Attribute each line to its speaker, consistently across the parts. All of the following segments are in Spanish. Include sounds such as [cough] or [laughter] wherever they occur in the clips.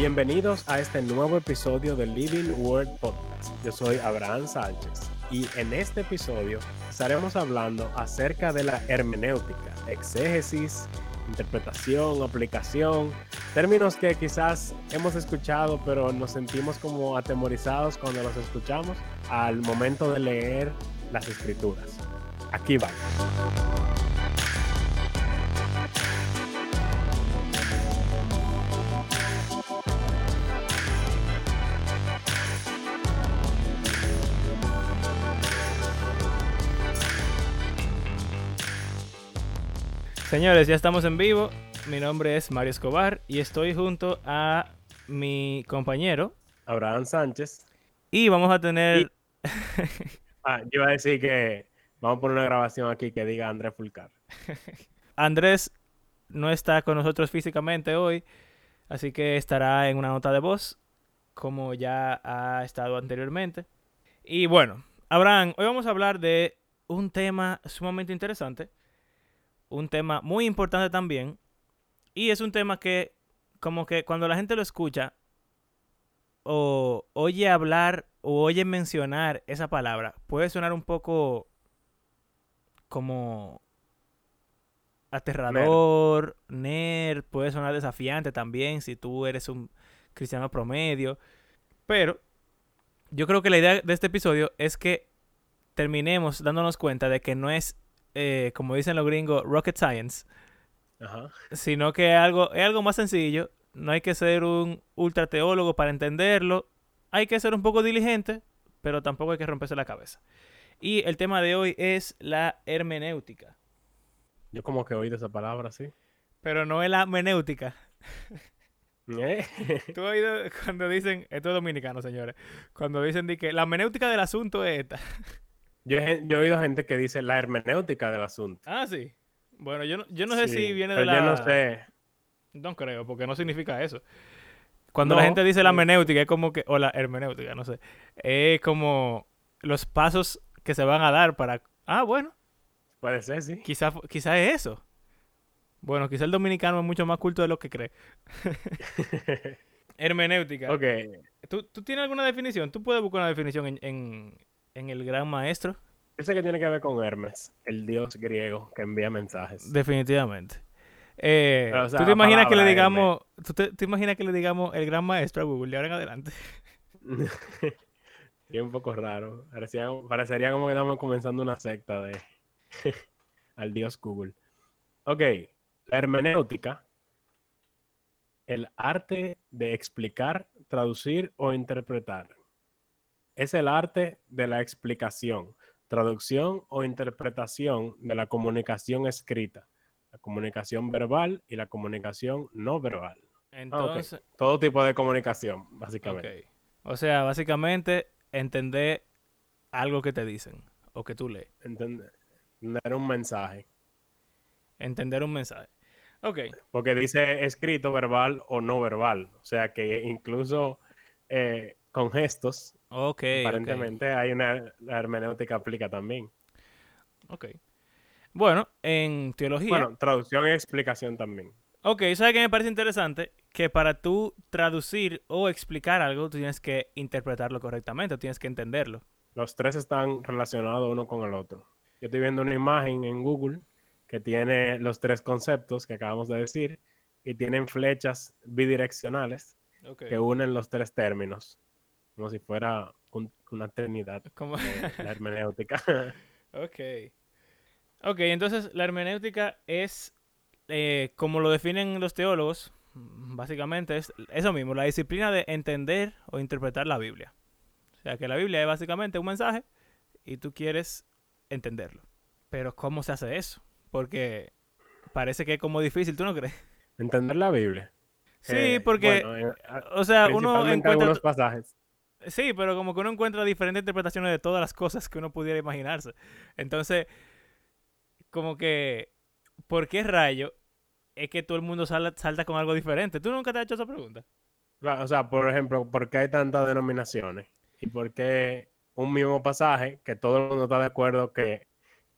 Speaker 1: Bienvenidos a este nuevo episodio del Living Word Podcast. Yo soy Abraham Sánchez y en este episodio estaremos hablando acerca de la hermenéutica, exégesis, interpretación, aplicación, términos que quizás hemos escuchado pero nos sentimos como atemorizados cuando los escuchamos al momento de leer las escrituras. Aquí va.
Speaker 2: Señores, ya estamos en vivo. Mi nombre es Mario Escobar y estoy junto a mi compañero.
Speaker 1: Abraham Sánchez.
Speaker 2: Y vamos a tener... [laughs]
Speaker 1: ah, yo iba a decir que vamos a poner una grabación aquí que diga Andrés Fulcar. [laughs]
Speaker 2: Andrés no está con nosotros físicamente hoy, así que estará en una nota de voz, como ya ha estado anteriormente. Y bueno, Abraham, hoy vamos a hablar de un tema sumamente interesante un tema muy importante también. Y es un tema que, como que cuando la gente lo escucha, o oye hablar, o oye mencionar esa palabra, puede sonar un poco como aterrador, nerd, puede sonar desafiante también si tú eres un cristiano promedio. Pero yo creo que la idea de este episodio es que terminemos dándonos cuenta de que no es eh, como dicen los gringos, rocket science, sino que es algo, es algo más sencillo. No hay que ser un ultra teólogo para entenderlo. Hay que ser un poco diligente, pero tampoco hay que romperse la cabeza. Y el tema de hoy es la hermenéutica.
Speaker 1: Yo como que he oído esa palabra, sí.
Speaker 2: Pero no es la hermenéutica. [laughs]
Speaker 1: ¿Eh? [laughs]
Speaker 2: Tú has oído cuando dicen, esto es dominicano, señores, cuando dicen que la hermenéutica del asunto es esta.
Speaker 1: Yo he, yo he oído gente que dice la hermenéutica del asunto.
Speaker 2: Ah, sí. Bueno, yo no, yo no sé si viene de la...
Speaker 1: Yo no sé.
Speaker 2: No creo, porque no significa eso. Cuando la gente dice la hermenéutica, es como que... O la hermenéutica, no sé. Es como los pasos que se van a dar para... Ah, bueno.
Speaker 1: Puede ser, sí.
Speaker 2: Quizás quizá es eso. Bueno, quizá el dominicano es mucho más culto de lo que cree. [laughs] hermenéutica.
Speaker 1: Ok.
Speaker 2: ¿Tú, ¿Tú, tienes alguna definición? ¿Tú puedes buscar una definición en en el Gran Maestro.
Speaker 1: Ese que tiene que ver con Hermes, el dios griego que envía mensajes.
Speaker 2: Definitivamente. Eh, ¿Tú te imaginas que le digamos, ¿tú te, imaginas que le digamos el Gran Maestro a Google de ahora en adelante? [laughs]
Speaker 1: es un poco raro. parecería como que estamos comenzando una secta de [laughs] al dios Google. Ok, la hermenéutica, el arte de explicar, traducir o interpretar es el arte de la explicación, traducción o interpretación de la comunicación escrita, la comunicación verbal y la comunicación no verbal.
Speaker 2: Entonces,
Speaker 1: todo tipo de comunicación, básicamente.
Speaker 2: O sea, básicamente entender algo que te dicen o que tú lees.
Speaker 1: Entender, un mensaje.
Speaker 2: Entender un mensaje. Ok.
Speaker 1: Porque dice escrito, verbal o no verbal. O sea que incluso eh, con gestos
Speaker 2: Ok.
Speaker 1: Aparentemente hay una hermenéutica aplica también.
Speaker 2: Ok. Bueno, en teología.
Speaker 1: Bueno, traducción y explicación también.
Speaker 2: Ok, ¿sabes qué me parece interesante? Que para tú traducir o explicar algo, tú tienes que interpretarlo correctamente, tienes que entenderlo.
Speaker 1: Los tres están relacionados uno con el otro. Yo estoy viendo una imagen en Google que tiene los tres conceptos que acabamos de decir y tienen flechas bidireccionales que unen los tres términos como si fuera una eternidad como [laughs] la hermenéutica. [laughs]
Speaker 2: ok. Ok, entonces la hermenéutica es, eh, como lo definen los teólogos, básicamente es eso mismo, la disciplina de entender o interpretar la Biblia. O sea, que la Biblia es básicamente un mensaje y tú quieres entenderlo. Pero ¿cómo se hace eso? Porque parece que es como difícil, ¿tú no crees?
Speaker 1: Entender la Biblia.
Speaker 2: Sí, eh, porque, o sea, uno encuentra...
Speaker 1: Algunos pasajes.
Speaker 2: Sí, pero como que uno encuentra diferentes interpretaciones de todas las cosas que uno pudiera imaginarse. Entonces, como que, ¿por qué rayo es que todo el mundo salta con algo diferente? ¿Tú nunca te has hecho esa pregunta?
Speaker 1: O sea, por ejemplo, ¿por qué hay tantas denominaciones? ¿Y por qué un mismo pasaje que todo el mundo está de acuerdo que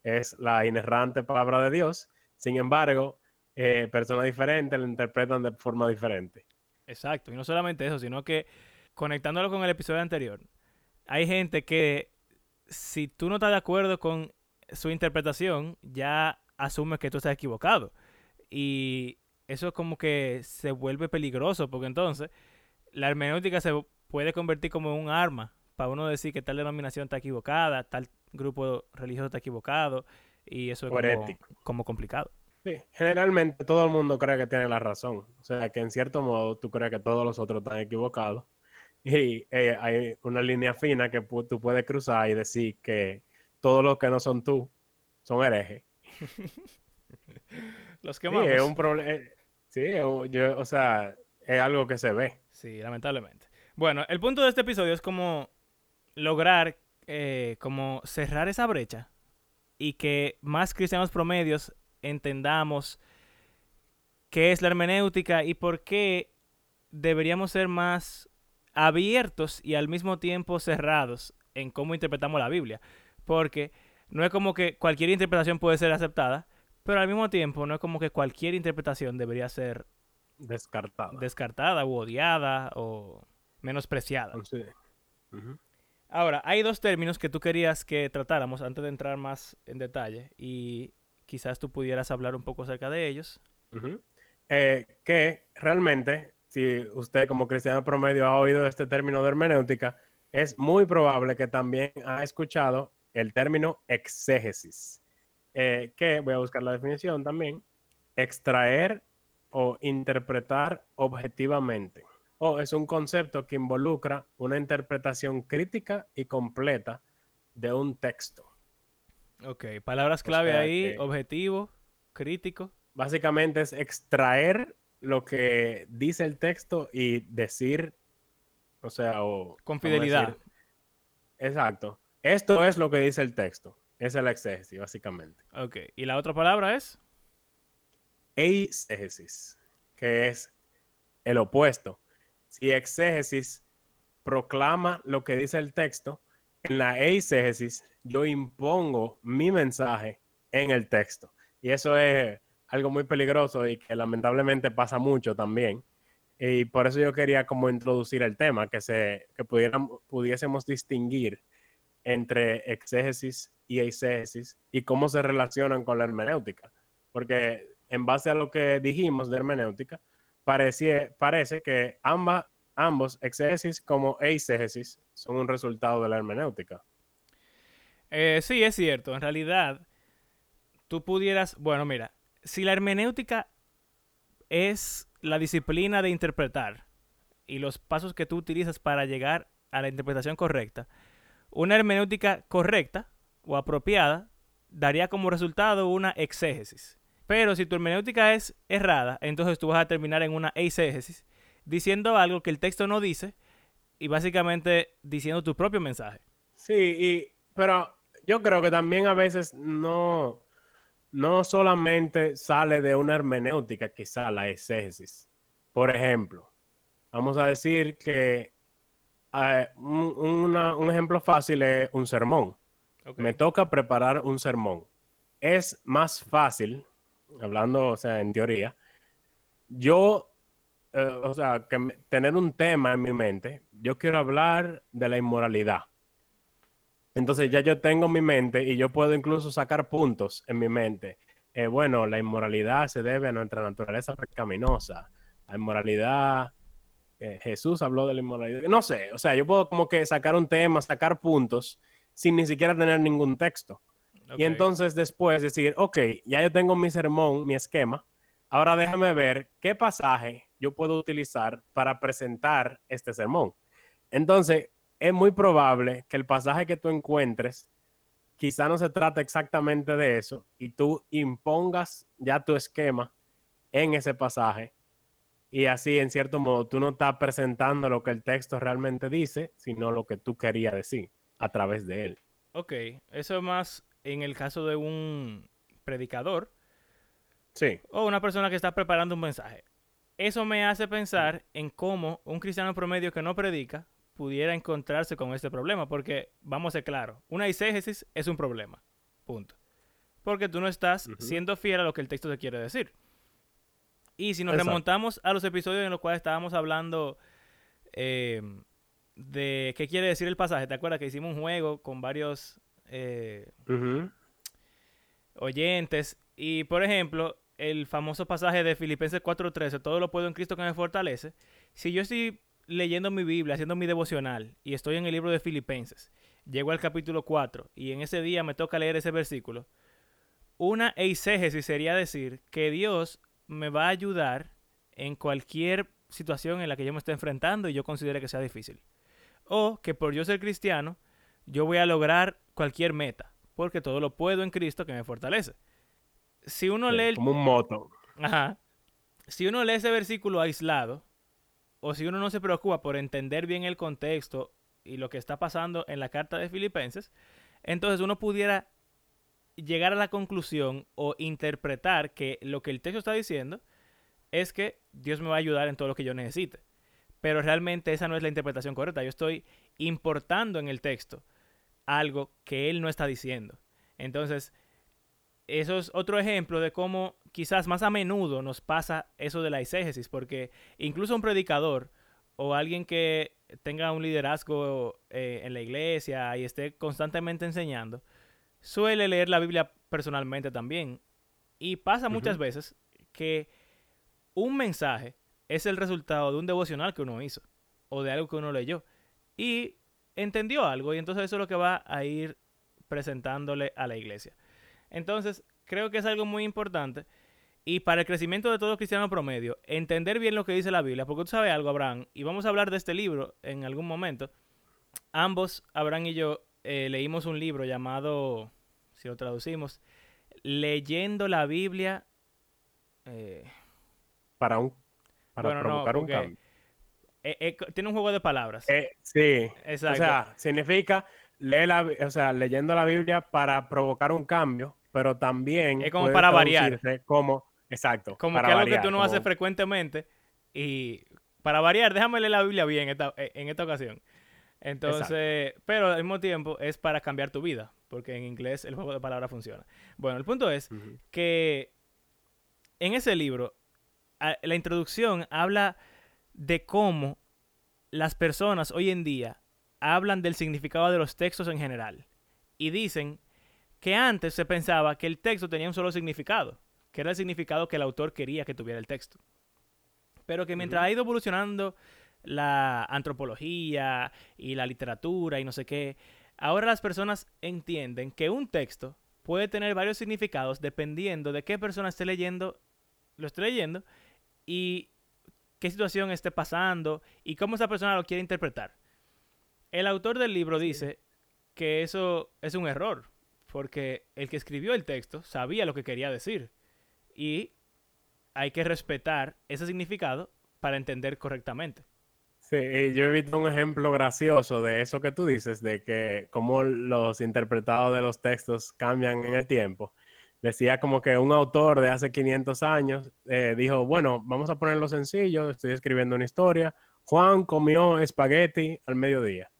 Speaker 1: es la inerrante palabra de Dios, sin embargo, eh, personas diferentes lo interpretan de forma diferente?
Speaker 2: Exacto, y no solamente eso, sino que conectándolo con el episodio anterior, hay gente que si tú no estás de acuerdo con su interpretación, ya asumes que tú estás equivocado. Y eso es como que se vuelve peligroso, porque entonces la hermenéutica se puede convertir como en un arma para uno decir que tal denominación está equivocada, tal grupo religioso está equivocado, y eso es como, como, complicado.
Speaker 1: Sí, generalmente todo el mundo cree que tiene la razón. O sea, que en cierto modo tú crees que todos los otros están equivocados. Y eh, hay una línea fina que tú puedes cruzar y decir que todos los que no son tú son herejes. [laughs]
Speaker 2: los que
Speaker 1: sí, es un problema. Eh, sí, yo, o sea, es algo que se ve.
Speaker 2: Sí, lamentablemente. Bueno, el punto de este episodio es como lograr eh, como cerrar esa brecha y que más cristianos promedios entendamos qué es la hermenéutica y por qué deberíamos ser más abiertos y al mismo tiempo cerrados en cómo interpretamos la Biblia. Porque no es como que cualquier interpretación puede ser aceptada, pero al mismo tiempo no es como que cualquier interpretación debería ser
Speaker 1: descartada,
Speaker 2: descartada o odiada o menospreciada. Ahora, hay dos términos que tú querías que tratáramos antes de entrar más en detalle y quizás tú pudieras hablar un poco acerca de ellos.
Speaker 1: Eh, que realmente, si usted como cristiano promedio ha oído este término de hermenéutica, es muy probable que también ha escuchado el término exégesis, eh, que voy a buscar la definición también, extraer o interpretar objetivamente o es un concepto que involucra una interpretación crítica y completa de un texto.
Speaker 2: Ok, palabras clave ahí, objetivo, crítico.
Speaker 1: Básicamente es extraer lo que dice el texto y decir, o sea, o...
Speaker 2: Con fidelidad.
Speaker 1: exacto. Esto es lo que dice el texto. Esa es la exégesis, básicamente.
Speaker 2: Ok, ¿y la otra palabra es?
Speaker 1: Eisegesis, que es el opuesto si exégesis proclama lo que dice el texto, en la eisegesis yo impongo mi mensaje en el texto. Y eso es algo muy peligroso y que lamentablemente pasa mucho también. Y por eso yo quería como introducir el tema, que, se, que pudiésemos distinguir entre exégesis y eisegesis y cómo se relacionan con la hermenéutica. Porque en base a lo que dijimos de hermenéutica, parece, que ambas, ambos, exégesis como eisegesis, son un resultado de la hermenéutica.
Speaker 2: Eh, sí, es cierto. En realidad, tú pudieras, bueno, mira, si la hermenéutica es la disciplina de interpretar y los pasos que tú utilizas para llegar a la interpretación correcta, una hermenéutica correcta o apropiada daría como resultado una exégesis. Pero si tu hermenéutica es errada, entonces tú vas a terminar en una eisegesis, diciendo algo que el texto no dice y básicamente diciendo tu propio mensaje.
Speaker 1: Sí, y, pero yo creo que también a veces no, no solamente sale de una hermenéutica, quizá la exégesis. Por ejemplo, vamos a decir que eh, un, ejemplo fácil es un sermón. Me toca preparar un sermón. Es más fácil hablando, o sea, en teoría, yo, eh, o sea, que tener un tema en mi mente, yo quiero hablar de la inmoralidad. Entonces ya yo tengo mi mente y yo puedo incluso sacar puntos en mi mente. Eh, bueno, la inmoralidad se debe a nuestra naturaleza pecaminosa. La inmoralidad, eh, Jesús habló de la inmoralidad. No sé, o sea, yo puedo como que sacar un tema, sacar puntos sin ni siquiera tener ningún texto. Y entonces después decir, ok, ya yo tengo mi sermón, mi esquema, ahora déjame ver qué pasaje yo puedo utilizar para presentar este sermón. Entonces, es muy probable que el pasaje que tú encuentres quizá no se trate exactamente de eso y tú impongas ya tu esquema en ese pasaje y así en cierto modo tú no estás presentando lo que el texto realmente dice, sino lo que tú querías decir a través de él.
Speaker 2: Ok, eso es más en el caso de un predicador
Speaker 1: sí.
Speaker 2: o una persona que está preparando un mensaje. Eso me hace pensar en cómo un cristiano promedio que no predica pudiera encontrarse con este problema, porque vamos a ser claros, una exégesis es un problema, punto. Porque tú no estás siendo fiel a lo que el texto te quiere decir. Y si nos
Speaker 1: Exacto.
Speaker 2: remontamos a los episodios en los cuales estábamos hablando eh, de qué quiere decir el pasaje, ¿te acuerdas que hicimos un juego con varios eh, oyentes? Y por ejemplo, el famoso pasaje de Filipenses 4:13, todo lo puedo en Cristo que me fortalece. Si yo estoy leyendo mi Biblia, haciendo mi devocional y estoy en el libro de Filipenses, llego al capítulo 4 y en ese día me toca leer ese versículo, una eisegesis sería decir que Dios me va a ayudar en cualquier situación en la que yo me esté enfrentando y yo considere que sea difícil. O que por yo ser cristiano, yo voy a lograr cualquier meta, porque todo lo puedo en Cristo que me fortalece. Si uno
Speaker 1: Sí,
Speaker 2: lee el
Speaker 1: Como un moto.
Speaker 2: Ajá. Si uno lee ese versículo aislado, o si uno no se preocupa por entender bien el contexto y lo que está pasando en la carta de Filipenses, entonces uno pudiera llegar a la conclusión o interpretar que lo que el texto está diciendo es que Dios me va a ayudar en todo lo que yo necesite. Pero realmente esa no es la interpretación correcta. Yo estoy importando en el texto algo que él no está diciendo. Entonces, eso es otro ejemplo de cómo quizás más a menudo nos pasa eso de la exégesis, porque incluso un predicador o alguien que tenga un liderazgo eh, en la iglesia y esté constantemente enseñando, suele leer la Biblia personalmente también. Y pasa muchas veces que un mensaje es el resultado de un devocional que uno hizo o de algo que uno leyó. Y entendió algo y entonces eso es lo que va a ir presentándole a la iglesia. Entonces, creo que es algo muy importante. Y para el crecimiento de todo cristiano promedio, entender bien lo que dice la Biblia, porque tú sabes algo, Abraham, y vamos a hablar de este libro en algún momento. Ambos, Abraham y yo, eh, leímos un libro llamado, si lo traducimos, Leyendo la Biblia. eh,
Speaker 1: Para un para
Speaker 2: Bueno, no,
Speaker 1: provocar un cambio.
Speaker 2: eh, eh, tiene un juego de palabras.
Speaker 1: Sí.
Speaker 2: Exacto.
Speaker 1: O sea, significa leer la, o sea, leyendo la Biblia para provocar un cambio, pero también
Speaker 2: Es como
Speaker 1: puede
Speaker 2: para variar.
Speaker 1: Como, exacto.
Speaker 2: como
Speaker 1: para
Speaker 2: que algo que
Speaker 1: variar,
Speaker 2: tú no haces frecuentemente. Y para variar, déjame leer la Biblia bien esta- eh, en esta ocasión. Entonces, pero al mismo tiempo es para cambiar tu vida, porque en inglés el juego de palabras funciona. Bueno, el punto es que en ese libro, la introducción habla de cómo las personas hoy en día hablan del significado de los textos en general. Y dicen que antes se pensaba que el texto tenía un solo significado, que era el significado que el autor quería que tuviera el texto. Pero que mientras ha ido evolucionando la antropología y la literatura y no sé qué, ahora las personas entienden que un texto puede tener varios significados dependiendo de qué persona esté leyendo, lo esté leyendo y qué situación esté pasando y cómo esa persona lo quiere interpretar. El autor del libro dice que eso es un error, porque el que escribió el texto sabía lo que quería decir y hay que respetar ese significado para entender correctamente.
Speaker 1: Sí, y yo he visto un ejemplo gracioso de eso que tú dices, de que cómo los interpretados de los textos cambian en el tiempo. Decía como que un autor de hace 500 años eh, dijo, bueno, vamos a ponerlo sencillo, estoy escribiendo una historia, Juan comió espagueti al mediodía.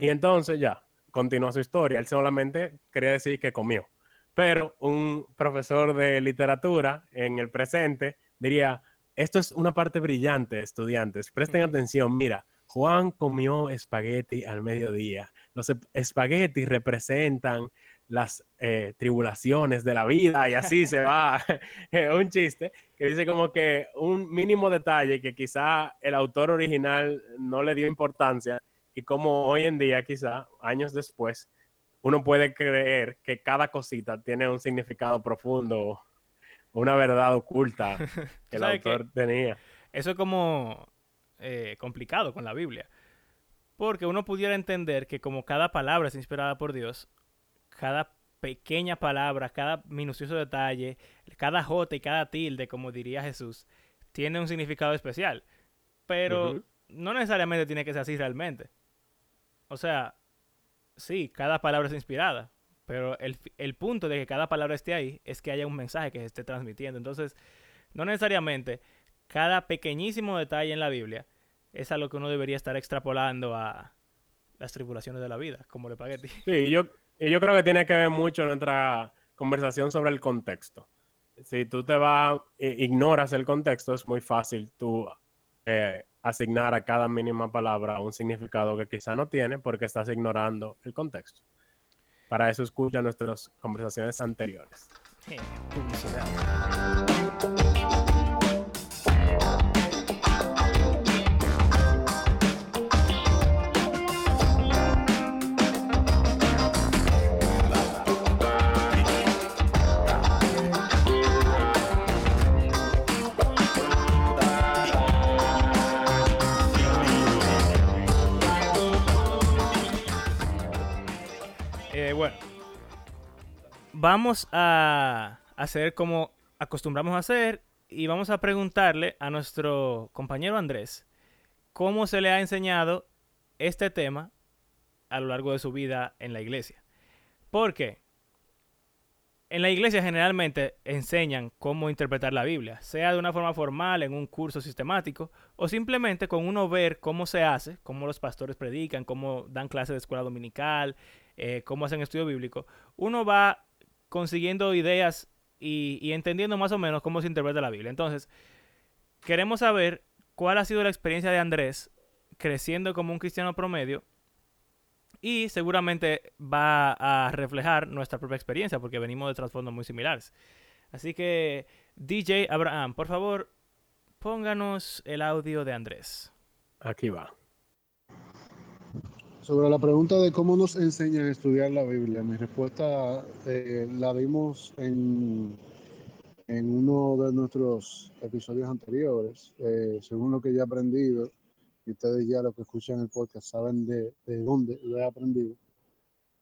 Speaker 1: Y entonces ya, continúa su historia, él solamente quería decir que comió. Pero un profesor de literatura en el presente diría, esto es una parte brillante, estudiantes. Presten atención. Mira, Juan comió espagueti al mediodía. Los ep- espaguetis representan las eh, tribulaciones de la vida y así se va. [laughs] un chiste que dice como que un mínimo detalle que quizá el autor original no le dio importancia y como hoy en día, quizá años después, uno puede creer que cada cosita tiene un significado profundo, una verdad oculta [laughs] que el autor tenía.
Speaker 2: Eso es como eh, complicado con la Biblia. Porque uno pudiera entender que como cada palabra es inspirada por Dios, cada pequeña palabra, cada minucioso detalle, cada jota y cada tilde, como diría Jesús, tiene un significado especial. Pero no necesariamente tiene que ser así realmente. O sea, sí, cada palabra es inspirada, pero el, el punto de que cada palabra esté ahí es que haya un mensaje que se esté transmitiendo. Entonces, no necesariamente cada pequeñísimo detalle en la Biblia es algo que uno debería estar extrapolando a las tribulaciones de la vida, como el espagueti.
Speaker 1: Sí, yo, yo creo que tiene que ver mucho nuestra conversación sobre el contexto. si tú te vas, ignoras el contexto, es muy fácil tú eh, asignar a cada mínima palabra un significado que quizá no tiene porque estás ignorando el contexto. Para eso escucha nuestras conversaciones anteriores.
Speaker 2: Vamos a hacer como acostumbramos a hacer y vamos a preguntarle a nuestro compañero Andrés cómo se le ha enseñado este tema a lo largo de su vida en la iglesia. Porque en la iglesia generalmente enseñan cómo interpretar la Biblia, sea de una forma formal, en un curso sistemático, o simplemente con uno ver cómo se hace, cómo los pastores predican, cómo dan clases de escuela dominical, eh, cómo hacen estudio bíblico. Uno va consiguiendo ideas y, entendiendo más o menos cómo se interpreta la Biblia. Entonces, queremos saber cuál ha sido la experiencia de Andrés creciendo como un cristiano promedio y seguramente va a reflejar nuestra propia experiencia porque venimos de trasfondos muy similares. Así que, DJ Abraham, por favor, pónganos el audio de Andrés.
Speaker 1: Aquí va.
Speaker 3: Sobre la pregunta de cómo nos enseñan a estudiar la Biblia, mi respuesta eh, la dimos en, en uno de nuestros episodios anteriores. Eh, según lo que ya he aprendido, y ustedes ya lo que escuchan el podcast saben de, de dónde lo he aprendido,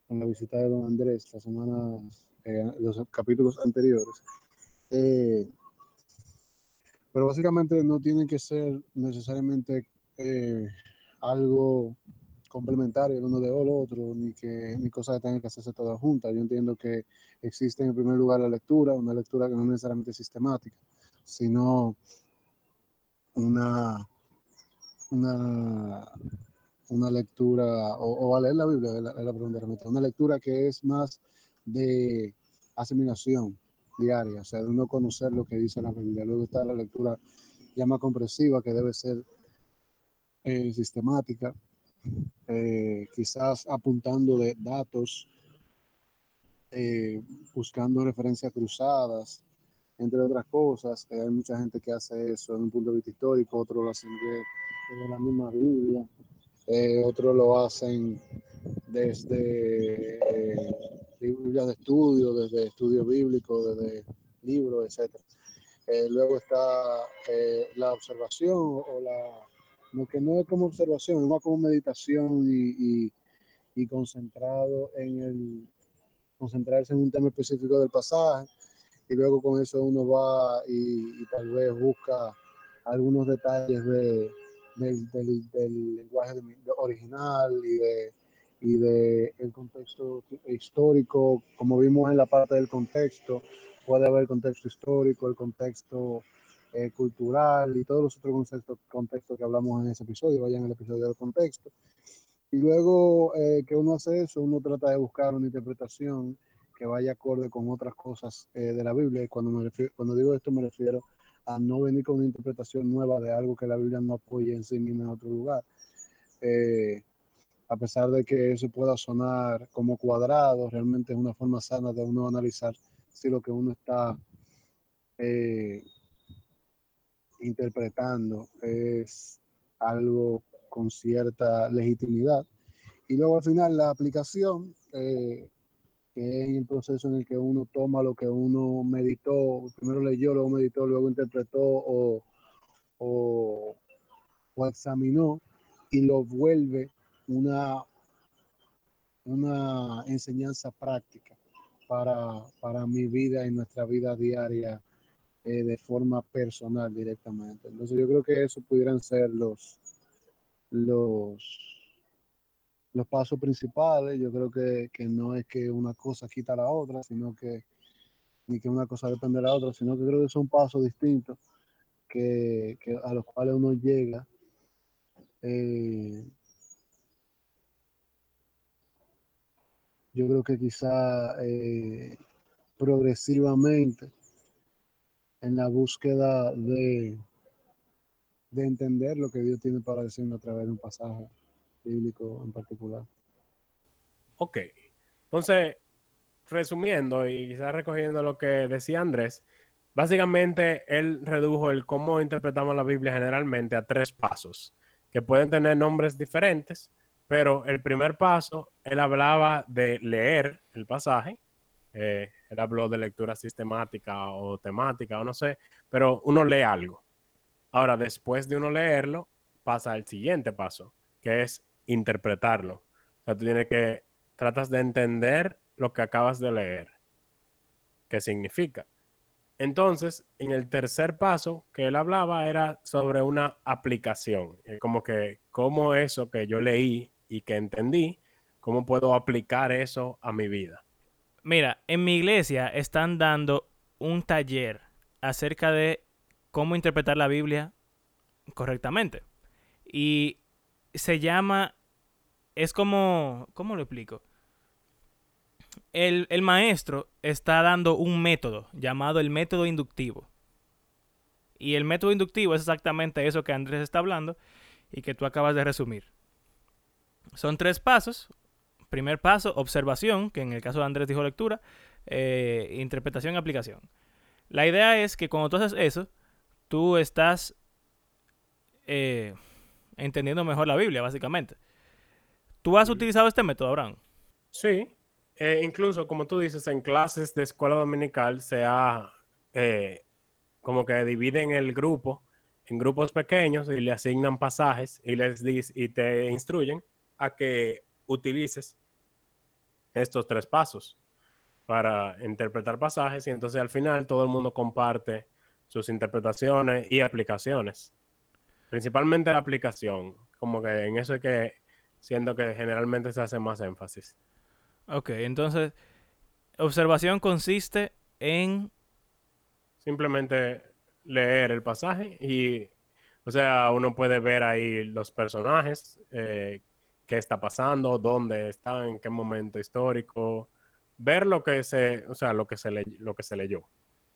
Speaker 3: con la visita de don Andrés la semana, eh, los capítulos anteriores. pero básicamente no tiene que ser necesariamente algo complementario el uno de otro, ni que ni cosas que tengan que hacerse todas juntas. Yo entiendo que existe en primer lugar la lectura, una lectura que no necesariamente sistemática, sino una, una, una lectura, o, a leer la Biblia, es la, pregunta, una lectura que es más de asimilación diaria, o sea, de uno conocer lo que dice la Biblia. Luego está la lectura ya más comprensiva, que debe ser eh, sistemática, eh, quizás apuntando de datos, eh, buscando referencias cruzadas, entre otras cosas. Eh, hay mucha gente que hace eso en un punto de vista histórico, otros lo hacen de, la misma Biblia, otros lo hacen desde Biblias de estudio, desde estudio bíblico, desde libros, etc. luego está la observación o la lo que no es como observación, es más como meditación y, y, concentrado en el, concentrarse en un tema específico del pasaje. Y luego con eso uno va y, tal vez busca algunos detalles de, del, del, lenguaje original y de y de el contexto histórico, como vimos en la parte del contexto, puede haber contexto histórico, el contexto eh, cultural y todos los otros conceptos, contextos que hablamos en ese episodio, vayan al episodio del contexto. Y luego eh, que uno hace eso, uno trata de buscar una interpretación que vaya acorde con otras cosas eh, de la Biblia. Cuando, me cuando digo esto me refiero a no venir con una interpretación nueva de algo que la Biblia no apoya en sí misma en otro lugar. a pesar de que eso pueda sonar como cuadrado, realmente es una forma sana de uno analizar si lo que uno está interpretando es algo con cierta legitimidad. Y luego al final la aplicación, eh, que es el proceso en el que uno toma lo que uno meditó, primero leyó, luego meditó, luego interpretó o, o, examinó y lo vuelve una, una enseñanza práctica para, para mi vida y nuestra vida diaria eh, de forma personal directamente. Entonces yo creo que eso pudieran ser los, los, los pasos principales. Yo creo que, que no es que una cosa quita la otra, sino que ni que una cosa depende de la otra, sino que creo que son pasos distintos que, que a los cuales uno llega. Eh, yo creo que quizá eh, progresivamente en la búsqueda de, de entender lo que Dios tiene para decirnos a través de un pasaje bíblico en particular.
Speaker 1: Ok. Entonces, resumiendo y quizás recogiendo lo que decía Andrés, básicamente él redujo el cómo interpretamos la Biblia generalmente a tres pasos, que pueden tener nombres diferentes, pero el primer paso, él hablaba de leer el pasaje, eh, él habló de lectura sistemática o temática o no sé, pero uno lee algo. Ahora, después de uno leerlo, pasa al siguiente paso, que es interpretarlo. O sea, tú tienes que, tratas de entender lo que acabas de leer. ¿Qué significa? Entonces, en el tercer paso que él hablaba era sobre una aplicación, como que cómo eso que yo leí y que entendí, cómo puedo aplicar eso a mi vida.
Speaker 2: Mira, en mi iglesia están dando un taller acerca de cómo interpretar la Biblia correctamente. Y se llama, es como, ¿cómo lo explico? El, el, maestro está dando un método llamado el método inductivo. Y el método inductivo es exactamente eso que Andrés está hablando y que tú acabas de resumir. Son tres pasos. Primer paso, observación, que en el caso de Andrés dijo lectura, eh, interpretación y aplicación. La idea es que cuando tú haces eso, tú estás eh, entendiendo mejor la Biblia, básicamente. ¿Tú has utilizado este método, Abraham?
Speaker 1: Sí, eh, incluso como tú dices, en clases de escuela dominical se ha como que dividen el grupo en grupos pequeños y le asignan pasajes y les y te instruyen a que utilices estos tres pasos para interpretar pasajes y entonces al final todo el mundo comparte sus interpretaciones y aplicaciones. Principalmente la aplicación, como que en eso es que siento que generalmente se hace más énfasis.
Speaker 2: Ok, entonces, observación consiste en...
Speaker 1: Simplemente leer el pasaje y, o sea, uno puede ver ahí los personajes, eh, qué está pasando, dónde están, en qué momento histórico, ver lo que se, o sea, lo que se, le, lo que se leyó.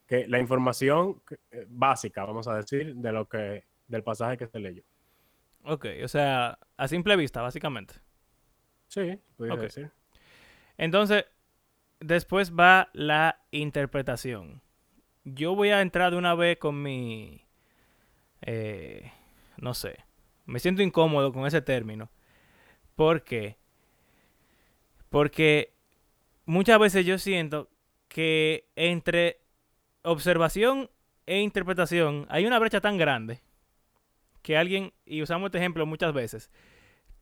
Speaker 1: Que la información eh, básica, vamos a decir, de lo que, del pasaje que se leyó.
Speaker 2: Ok, o sea, a simple vista, básicamente.
Speaker 1: Sí, podría decir.
Speaker 2: Entonces, después va la interpretación. Yo voy a entrar de una vez con mi... Eh, no sé. Me siento incómodo con ese término. ¿Por qué? Porque muchas veces yo siento que entre observación e interpretación hay una brecha tan grande que alguien, y usamos este ejemplo muchas veces,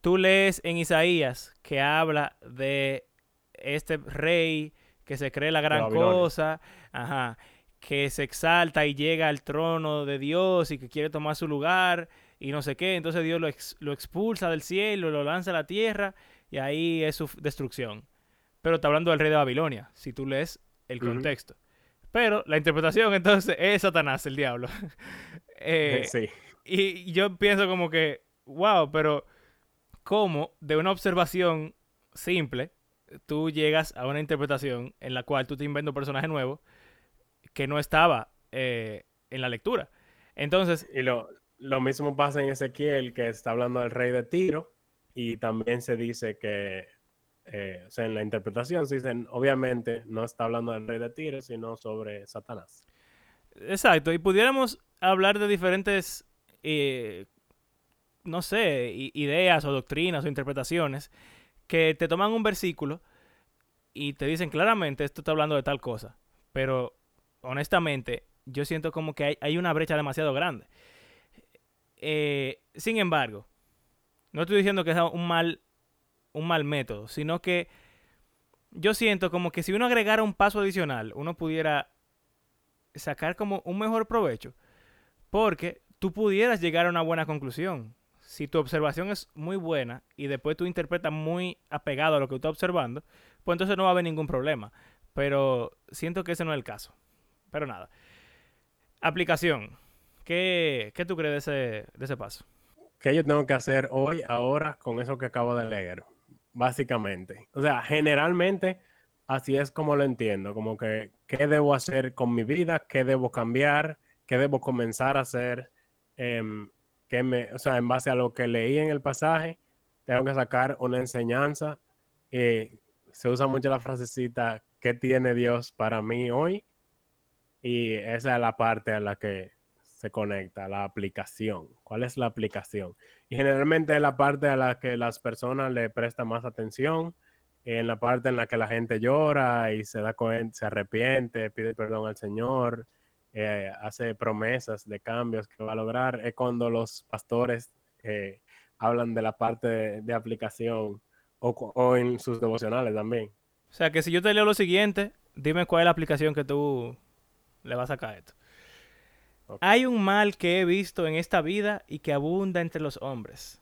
Speaker 2: tú lees en Isaías que habla de este rey que se cree la gran cosa, ajá, que se exalta y llega al trono de Dios y que quiere tomar su lugar y no sé qué, entonces Dios lo, lo expulsa del cielo, lo lanza a la tierra y ahí es su destrucción. Pero está hablando del rey de Babilonia, si tú lees el contexto. Pero la interpretación entonces es Satanás, el diablo. [laughs] Eh, sí. Y yo pienso como que, wow, pero ¿cómo de una observación simple tú llegas a una interpretación en la cual tú te inventas un personaje nuevo que no estaba eh, en la lectura? Entonces...
Speaker 1: Y lo, lo mismo pasa en Ezequiel, que está hablando del rey de Tiro, y también se dice que eh, o sea, en la interpretación se dicen, obviamente no está hablando del rey de Tiro, sino sobre Satanás.
Speaker 2: Exacto, y pudiéramos hablar de diferentes, eh, no sé, ideas o doctrinas o interpretaciones que te toman un versículo y te dicen claramente esto está hablando de tal cosa, pero honestamente yo siento como que hay, una brecha demasiado grande. Eh, sin embargo, no estoy diciendo que sea un mal un mal método, sino que yo siento como que si uno agregara un paso adicional, uno pudiera sacar como un mejor provecho, porque tú pudieras llegar a una buena conclusión. Si tu observación es muy buena y después tú interpretas muy apegado a lo que tú estás observando, pues entonces no va a haber ningún problema. Pero siento que ese no es el caso. Pero nada. Aplicación. ¿Qué, qué tú crees de ese, de ese paso?
Speaker 1: ¿Qué yo tengo que hacer hoy, ahora, con eso que acabo de leer? básicamente. O sea, generalmente así es como lo entiendo, como que qué debo hacer con mi vida, qué debo cambiar, qué debo comenzar a hacer, em, qué me, o sea, en base a lo que leí en el pasaje, tengo que sacar una enseñanza. Eh, se usa mucho la frasecita, ¿qué tiene Dios para mí hoy? Y esa es la parte a la que se conecta, la aplicación. ¿Cuál es la aplicación? Y generalmente la parte a la que las personas le prestan más atención, en la parte en la que la gente llora y se da se arrepiente, pide perdón al Señor, eh, hace promesas de cambios que va a lograr, es cuando los pastores eh, hablan de la parte de, aplicación o, o en sus devocionales también.
Speaker 2: O sea, que si yo te leo lo siguiente, dime cuál es la aplicación que tú le vas a sacar esto. Hay un mal que he visto en esta vida y que abunda entre los hombres.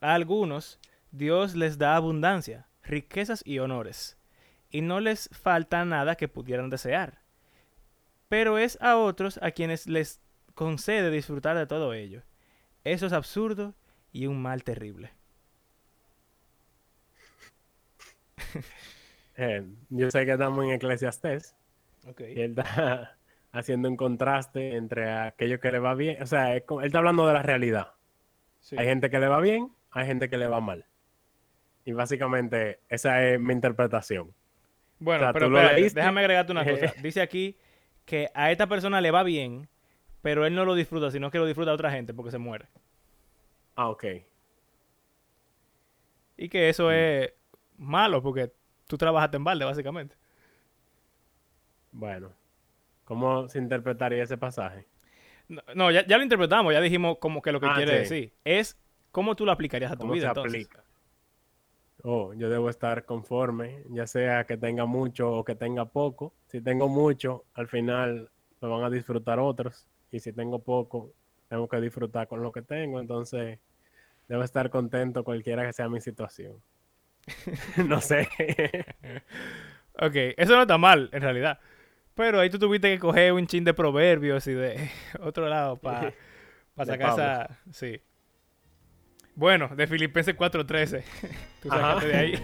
Speaker 2: A algunos Dios les da abundancia, riquezas y honores, y no les falta nada que pudieran desear. Pero es a otros a quienes les concede disfrutar de todo ello. Eso es absurdo y un mal terrible.
Speaker 1: Eh, yo sé que estamos en Eclesiastés y él está haciendo un contraste entre aquello que le va bien, o sea, él está hablando de la realidad.
Speaker 2: Sí.
Speaker 1: Hay gente que le va bien, hay gente que le va mal. Y básicamente esa es mi interpretación.
Speaker 2: Bueno,
Speaker 1: O sea,
Speaker 2: pero
Speaker 1: leíste.
Speaker 2: déjame agregarte una cosa. [laughs] Dice aquí que a esta persona le va bien, pero él no lo disfruta, sino que lo disfruta otra gente porque se muere.
Speaker 1: Ah, ok.
Speaker 2: Y que eso es malo porque tú trabajaste en balde, básicamente.
Speaker 1: Bueno. ¿Cómo se interpretaría ese pasaje?
Speaker 2: No, no, ya, ya lo interpretamos, ya dijimos como que lo que
Speaker 1: Ah,
Speaker 2: quiere
Speaker 1: sí.
Speaker 2: decir. Es cómo tú lo aplicarías a tu
Speaker 1: ¿Cómo
Speaker 2: vida.
Speaker 1: se
Speaker 2: entonces.
Speaker 1: aplica? Oh, yo debo estar conforme, ya sea que tenga mucho o que tenga poco. Si tengo mucho, al final lo van a disfrutar otros. Y si tengo poco, tengo que disfrutar con lo que tengo. Entonces, debo estar contento cualquiera que sea mi situación. [laughs] no sé. [laughs]
Speaker 2: Ok, eso no está mal, en realidad. Pero ahí tú tuviste que coger un chin de proverbios y de [laughs] otro lado para [laughs]
Speaker 1: De
Speaker 2: sacar esa... Sí. Bueno, de Filipenses 4.13. [laughs] Tú
Speaker 1: Ajá.
Speaker 2: sacaste de ahí.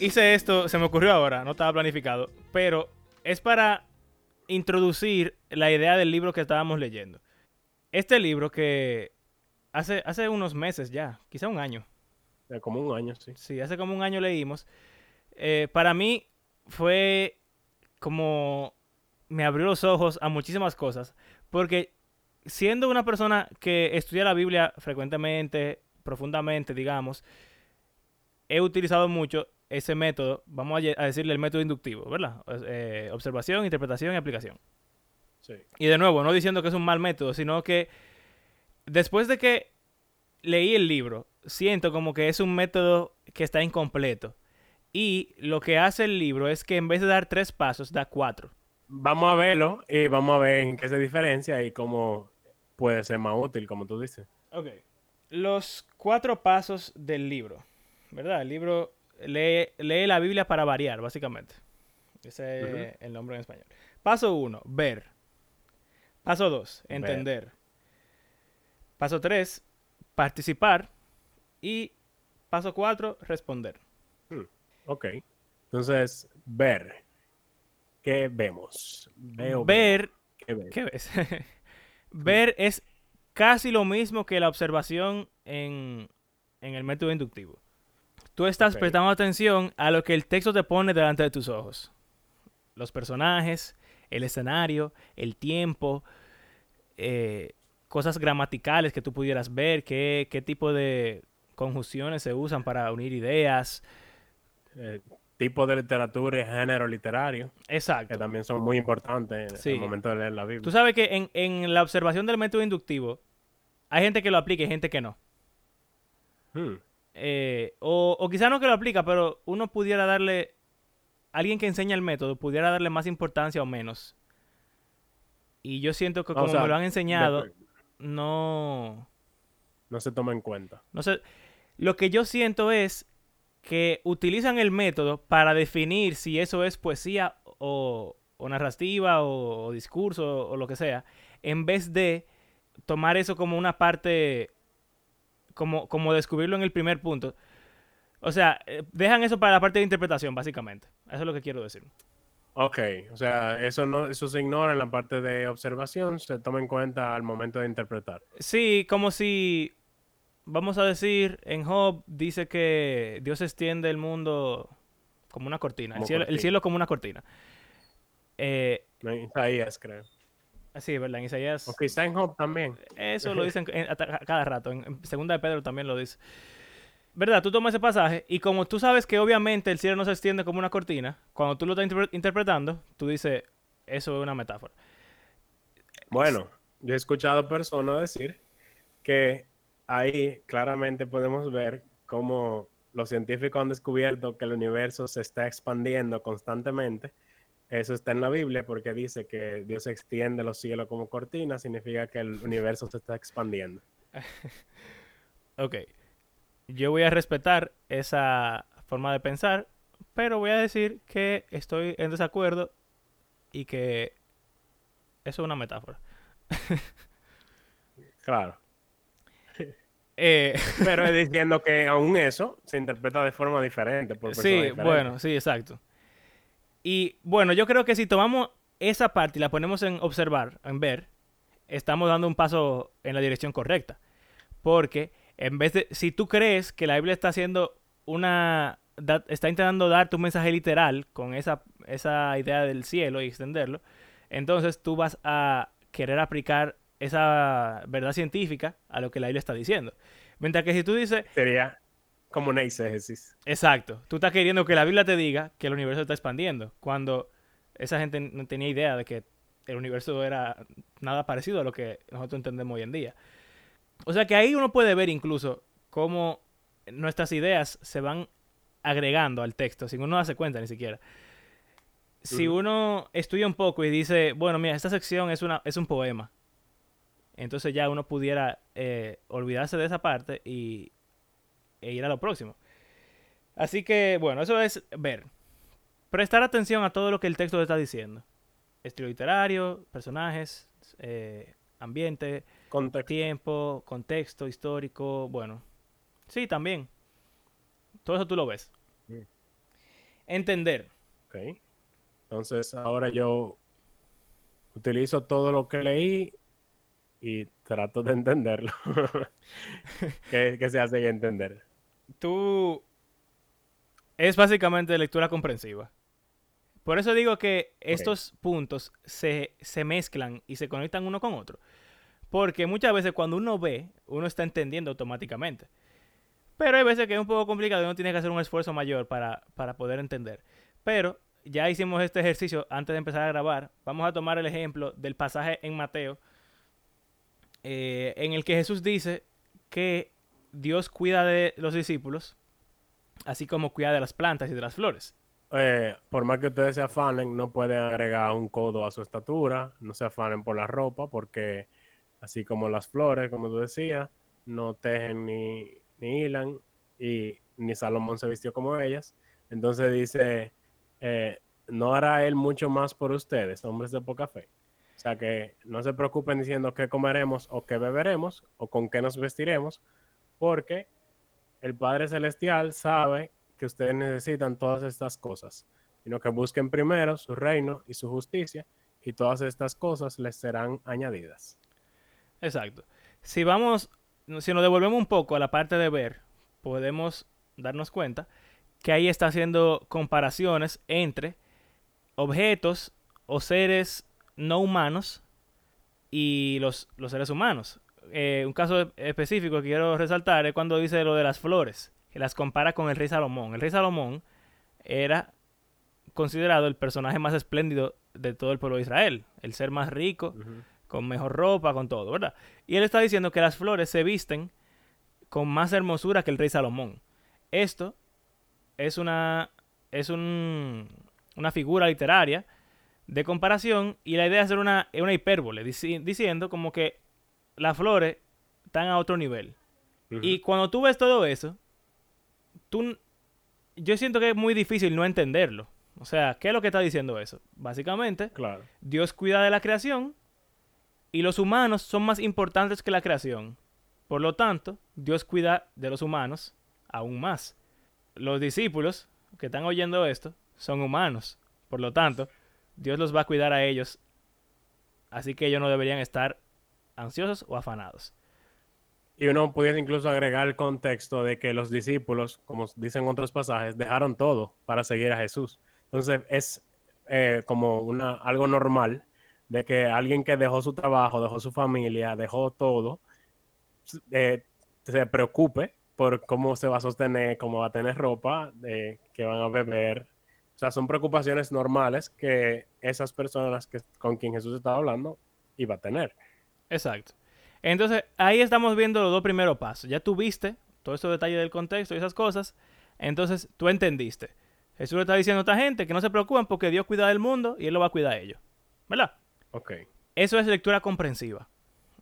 Speaker 2: Hice esto, se me ocurrió ahora, no estaba planificado, pero es para introducir la idea del libro que estábamos leyendo. Este libro que hace, hace unos meses ya, quizá un año,
Speaker 1: Como un año, sí.
Speaker 2: sí, hace como un año leímos, eh, para mí fue como me abrió los ojos a muchísimas cosas, porque siendo una persona que estudia la Biblia frecuentemente, profundamente, digamos, he utilizado mucho ese método, vamos a, decirle el método inductivo, ¿verdad? Eh, observación, interpretación y aplicación.
Speaker 1: Sí.
Speaker 2: Y de nuevo, no diciendo que es un mal método, sino que después de que leí el libro, siento como que es un método que está incompleto. Y lo que hace el libro es que en vez de dar tres pasos, da cuatro.
Speaker 1: Vamos a verlo y vamos a ver en qué se diferencia y cómo puede ser más útil, como tú dices.
Speaker 2: Ok. Los cuatro pasos del libro, ¿verdad? El libro lee, lee la Biblia para variar, básicamente. Ese es el nombre en español. Paso uno, ver. Paso dos,
Speaker 1: Ver.
Speaker 2: entender. Paso tres, participar. Y paso cuatro, responder.
Speaker 1: Ok. Entonces, ver. ¿Qué vemos? Veo,
Speaker 2: ver.
Speaker 1: ¿Qué veo?
Speaker 2: ¿qué ves? [laughs] ver es casi lo mismo que la observación en, en el método inductivo. Tú estás prestando atención a lo que el texto te pone delante de tus ojos. Los personajes, el escenario, el tiempo, eh, cosas gramaticales que tú pudieras ver, qué, qué tipo de conjunciones se usan para unir ideas.
Speaker 1: Eh, tipo de literatura y género literario, que
Speaker 2: Exacto.
Speaker 1: también son muy importantes en el momento de leer la Biblia.
Speaker 2: Tú sabes que en, en la observación del método inductivo hay gente que lo aplica y gente que no.
Speaker 1: Hmm.
Speaker 2: Eh, o, o quizá no que lo aplica, pero uno pudiera darle, alguien que enseña el método, pudiera darle más importancia o menos Y yo siento que
Speaker 1: O
Speaker 2: como
Speaker 1: sea,
Speaker 2: me lo han enseñado,
Speaker 1: de-
Speaker 2: no...
Speaker 1: no se toma en cuenta.
Speaker 2: No sé, lo que yo siento es que utilizan el método para definir si eso es poesía o, o narrativa o, o discurso o lo que sea, en vez de tomar eso como una parte, como, como descubrirlo en el primer punto. O sea, eh, dejan eso para la parte de interpretación, básicamente. Eso es lo que quiero decir.
Speaker 1: Ok, o sea, eso no, eso se ignora en la parte de observación, se toma en cuenta al momento de interpretar.
Speaker 2: Sí, como si, vamos a decir, en Job dice que Dios extiende el mundo como una cortina, el cielo, el
Speaker 1: cortina.
Speaker 2: cielo como una cortina. Eh,
Speaker 1: Isaías, creo.
Speaker 2: Sí, ¿verdad? En Isaías,
Speaker 1: O quizá en Job también.
Speaker 2: eso lo [laughs] dicen en- a, a cada rato. En, en Segunda de Pedro también lo dice. ¿Verdad? Tú tomas ese pasaje y como tú sabes que obviamente el cielo no se extiende como una cortina, cuando tú lo estás interpre- interpretando, tú dices, eso es una metáfora.
Speaker 1: Bueno, yo he escuchado personas decir que ahí claramente podemos ver cómo los científicos han descubierto que el universo se está expandiendo constantemente. Eso está en la Biblia porque dice que Dios extiende los cielos como cortina, significa que el universo se está expandiendo. [laughs]
Speaker 2: Ok. Yo voy a respetar esa forma de pensar, pero voy a decir que estoy en desacuerdo y que eso es una metáfora. [laughs]
Speaker 1: Claro. [laughs]
Speaker 2: Eh,
Speaker 1: Pero es diciendo que aún eso se interpreta de forma diferente por
Speaker 2: sí,
Speaker 1: diferentes.
Speaker 2: bueno, sí, exacto. Y bueno, yo creo que si tomamos esa parte y la ponemos en observar, en ver, estamos dando un paso en la dirección correcta. Porque en vez de, si tú crees que la Biblia está haciendo una, está intentando darte un mensaje literal con esa, esa idea del cielo y extenderlo, entonces tú vas a querer aplicar esa verdad científica a lo que la Biblia está diciendo. Mientras que si tú dices,
Speaker 1: Sería como una exégesis.
Speaker 2: Exacto. Tú estás queriendo que la Biblia te diga que el universo está expandiendo, cuando esa gente no tenía idea de que el universo era nada parecido a lo que nosotros entendemos hoy en día. O sea que ahí uno puede ver incluso cómo nuestras ideas se van agregando al texto, sin uno darse cuenta ni siquiera. Si uno estudia un poco y dice, bueno, mira, esta sección es, una, es un poema, entonces ya uno pudiera eh, olvidarse de esa parte y, e ir a lo próximo. Así que, bueno, eso es ver. Prestar atención a todo lo que el texto te está diciendo. Estilo literario, personajes, eh, ambiente,
Speaker 1: Contexto.
Speaker 2: tiempo, contexto histórico, bueno. Sí, también. Todo eso tú lo ves.
Speaker 1: Mm.
Speaker 2: Entender.
Speaker 1: Ok. Entonces ahora yo utilizo todo lo que leí y trato de [laughs] entenderlo. [laughs] ¿Qué, qué se hace entender?
Speaker 2: Tú... Es básicamente lectura comprensiva. Por eso digo que estos puntos se, se mezclan y se conectan uno con otro. Porque muchas veces cuando uno ve, uno está entendiendo automáticamente. Pero hay veces que es un poco complicado y uno tiene que hacer un esfuerzo mayor para, para poder entender. Pero ya hicimos este ejercicio antes de empezar a grabar. Vamos a tomar el ejemplo del pasaje en Mateo, eh, en el que Jesús dice que Dios cuida de los discípulos, así como cuida de las plantas y de las flores.
Speaker 1: Eh, por más que ustedes se afanen, no pueden agregar un codo a su estatura, no se afanen por la ropa, porque así como las flores, como tú decías, no tejen ni, ni hilan, y ni Salomón se vistió como ellas. Entonces dice, eh, no hará él mucho más por ustedes, hombres de poca fe. O sea que no se preocupen diciendo qué comeremos o qué beberemos o con qué nos vestiremos, porque el Padre Celestial sabe que ustedes necesitan todas estas cosas, sino que busquen primero su reino y su justicia, y todas estas cosas les serán añadidas.
Speaker 2: Exacto. Si vamos, si nos devolvemos un poco a la parte de ver, podemos darnos cuenta que ahí está haciendo comparaciones entre objetos o seres no humanos y los, los seres humanos. Eh, un caso específico que quiero resaltar es cuando dice lo de las flores, que las compara con el rey Salomón. El rey Salomón era considerado el personaje más espléndido de todo el pueblo de Israel, el ser más rico, con mejor ropa, con todo, ¿verdad? Y él está diciendo que las flores se visten con más hermosura que el rey Salomón. Esto es una es un- una figura literaria de comparación y la idea es hacer una, una hipérbole, dici- diciendo como que las flores están a otro nivel. Y cuando tú ves todo eso, tú, yo siento que es muy difícil no entenderlo. O sea, ¿qué es lo que está diciendo eso? Básicamente,
Speaker 1: Claro.
Speaker 2: Dios cuida de la creación y los humanos son más importantes que la creación. Por lo tanto, Dios cuida de los humanos aún más. Los discípulos que están oyendo esto son humanos. Por lo tanto, Dios los va a cuidar a ellos. Así que ellos no deberían estar ansiosos o afanados.
Speaker 1: Y uno pudiese incluso agregar el contexto de que los discípulos, como dicen otros pasajes, dejaron todo para seguir a Jesús. Entonces es eh, como algo normal de que alguien que dejó su trabajo, dejó su familia, dejó todo, eh, se preocupe por cómo se va a sostener, cómo va a tener ropa, de qué van a beber. O sea, son preocupaciones normales que esas personas que, con quien Jesús estaba hablando iba a tener.
Speaker 2: Exacto. Entonces, ahí estamos viendo los dos primeros pasos. Ya tuviste todos esos detalles del contexto y esas cosas. Entonces, tú entendiste. Jesús le está diciendo a esta gente que no se preocupen porque Dios cuida del mundo y Él lo va a cuidar a ellos. ¿Verdad?
Speaker 1: Ok.
Speaker 2: Eso es lectura comprensiva.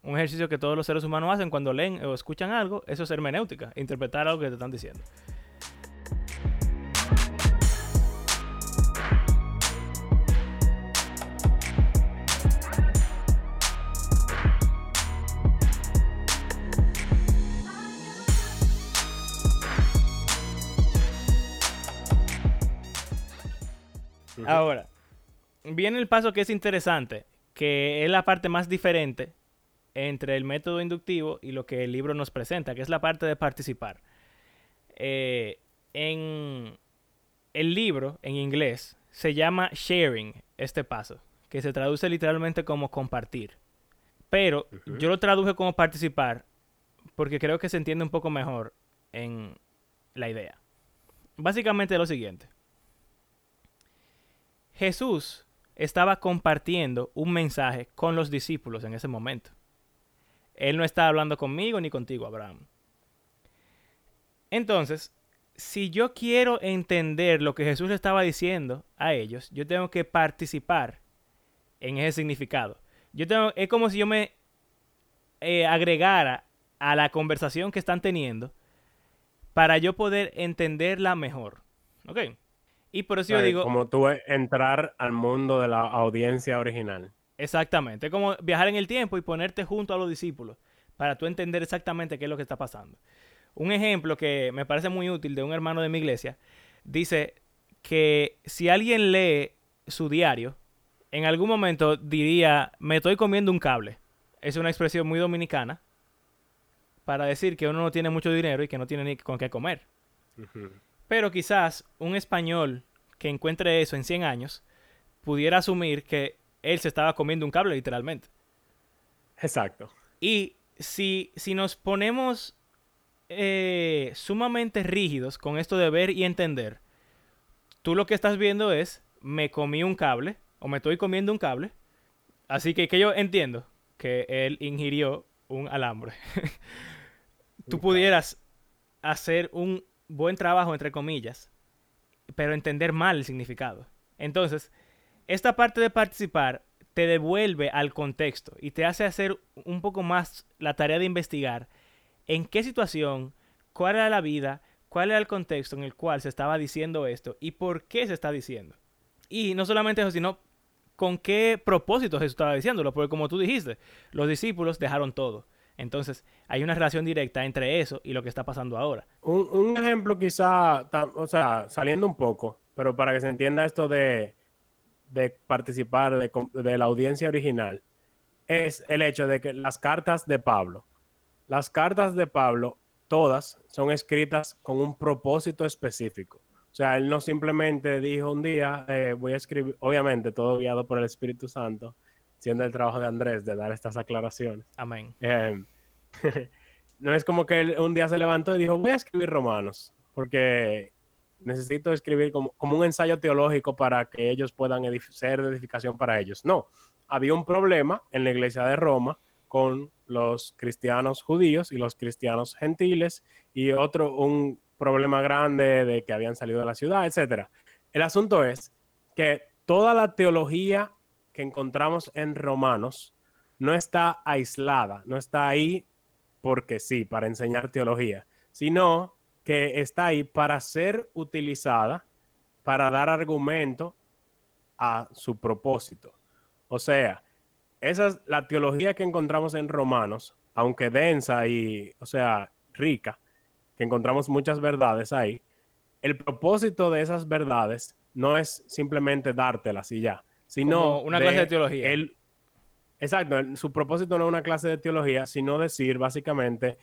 Speaker 2: Un ejercicio que todos los seres humanos hacen cuando leen o escuchan algo. Eso es hermenéutica. Interpretar algo que te están diciendo. Ahora, viene el paso que es interesante, que es la parte más diferente entre el método inductivo y lo que el libro nos presenta, que es la parte de participar. Eh, en el libro, en inglés, se llama sharing este paso, que se traduce literalmente como compartir. Pero yo lo traduje como participar porque creo que se entiende un poco mejor en la idea. Básicamente lo siguiente. Jesús estaba compartiendo un mensaje con los discípulos en ese momento. Él no está hablando conmigo ni contigo, Abraham. Entonces, si yo quiero entender lo que Jesús estaba diciendo a ellos, yo tengo que participar en ese significado. Yo tengo, es como si yo me eh, agregara a la conversación que están teniendo para yo poder entenderla mejor. ¿Ok? Y por eso
Speaker 1: O sea,
Speaker 2: yo digo...
Speaker 1: Como tú eh, entrar al mundo de la audiencia original.
Speaker 2: Exactamente. Es como viajar en el tiempo y ponerte junto a los discípulos para tú entender exactamente qué es lo que está pasando. Un ejemplo que me parece muy útil de un hermano de mi iglesia dice que si alguien lee su diario, en algún momento diría, me estoy comiendo un cable. Es una expresión muy dominicana para decir que uno no tiene mucho dinero y que no tiene ni con qué comer. Pero quizás un español que encuentre eso en 100 años pudiera asumir que él se estaba comiendo un cable literalmente.
Speaker 1: Exacto.
Speaker 2: Y si, si nos ponemos eh, sumamente rígidos con esto de ver y entender, tú lo que estás viendo es, me comí un cable o me estoy comiendo un cable. Así que, que yo entiendo que él ingirió un alambre. [laughs] tú pudieras hacer un buen trabajo, entre comillas, pero entender mal el significado. Entonces, esta parte de participar te devuelve al contexto y te hace hacer un poco más la tarea de investigar en qué situación, cuál era la vida, cuál era el contexto en el cual se estaba diciendo esto y por qué se está diciendo. Y no solamente eso, sino con qué propósito Jesús estaba diciéndolo, porque como tú dijiste, los discípulos dejaron todo. Entonces, hay una relación directa entre eso y lo que está pasando ahora.
Speaker 1: Un, ejemplo quizá, o sea, saliendo un poco, pero para que se entienda esto de, de participar de, de la audiencia original, es el hecho de que las cartas de Pablo, las cartas de Pablo, todas son escritas con un propósito específico. O sea, él no simplemente dijo un día, eh, voy a escribir, obviamente todo guiado por el Espíritu Santo, siendo el trabajo de Andrés de dar estas aclaraciones.
Speaker 2: Amén.
Speaker 1: Eh, [laughs] no es como que él un día se levantó y dijo, voy a escribir romanos, porque necesito escribir como, como un ensayo teológico para que ellos puedan edif- ser de edificación para ellos. No, había un problema en la iglesia de Roma con los cristianos judíos y los cristianos gentiles y otro, un problema grande de que habían salido de la ciudad, etcétera. El asunto es que toda la teología que encontramos en Romanos no está aislada, no está ahí porque sí, para enseñar teología, sino que está ahí para ser utilizada para dar argumento a su propósito. O sea, esa es la teología que encontramos en Romanos, aunque densa y, o sea, rica, que encontramos muchas verdades ahí, el propósito de esas verdades no es simplemente dártelas y ya, sino
Speaker 2: una clase de teología.
Speaker 1: el- exacto, su propósito no es una clase de teología, sino decir básicamente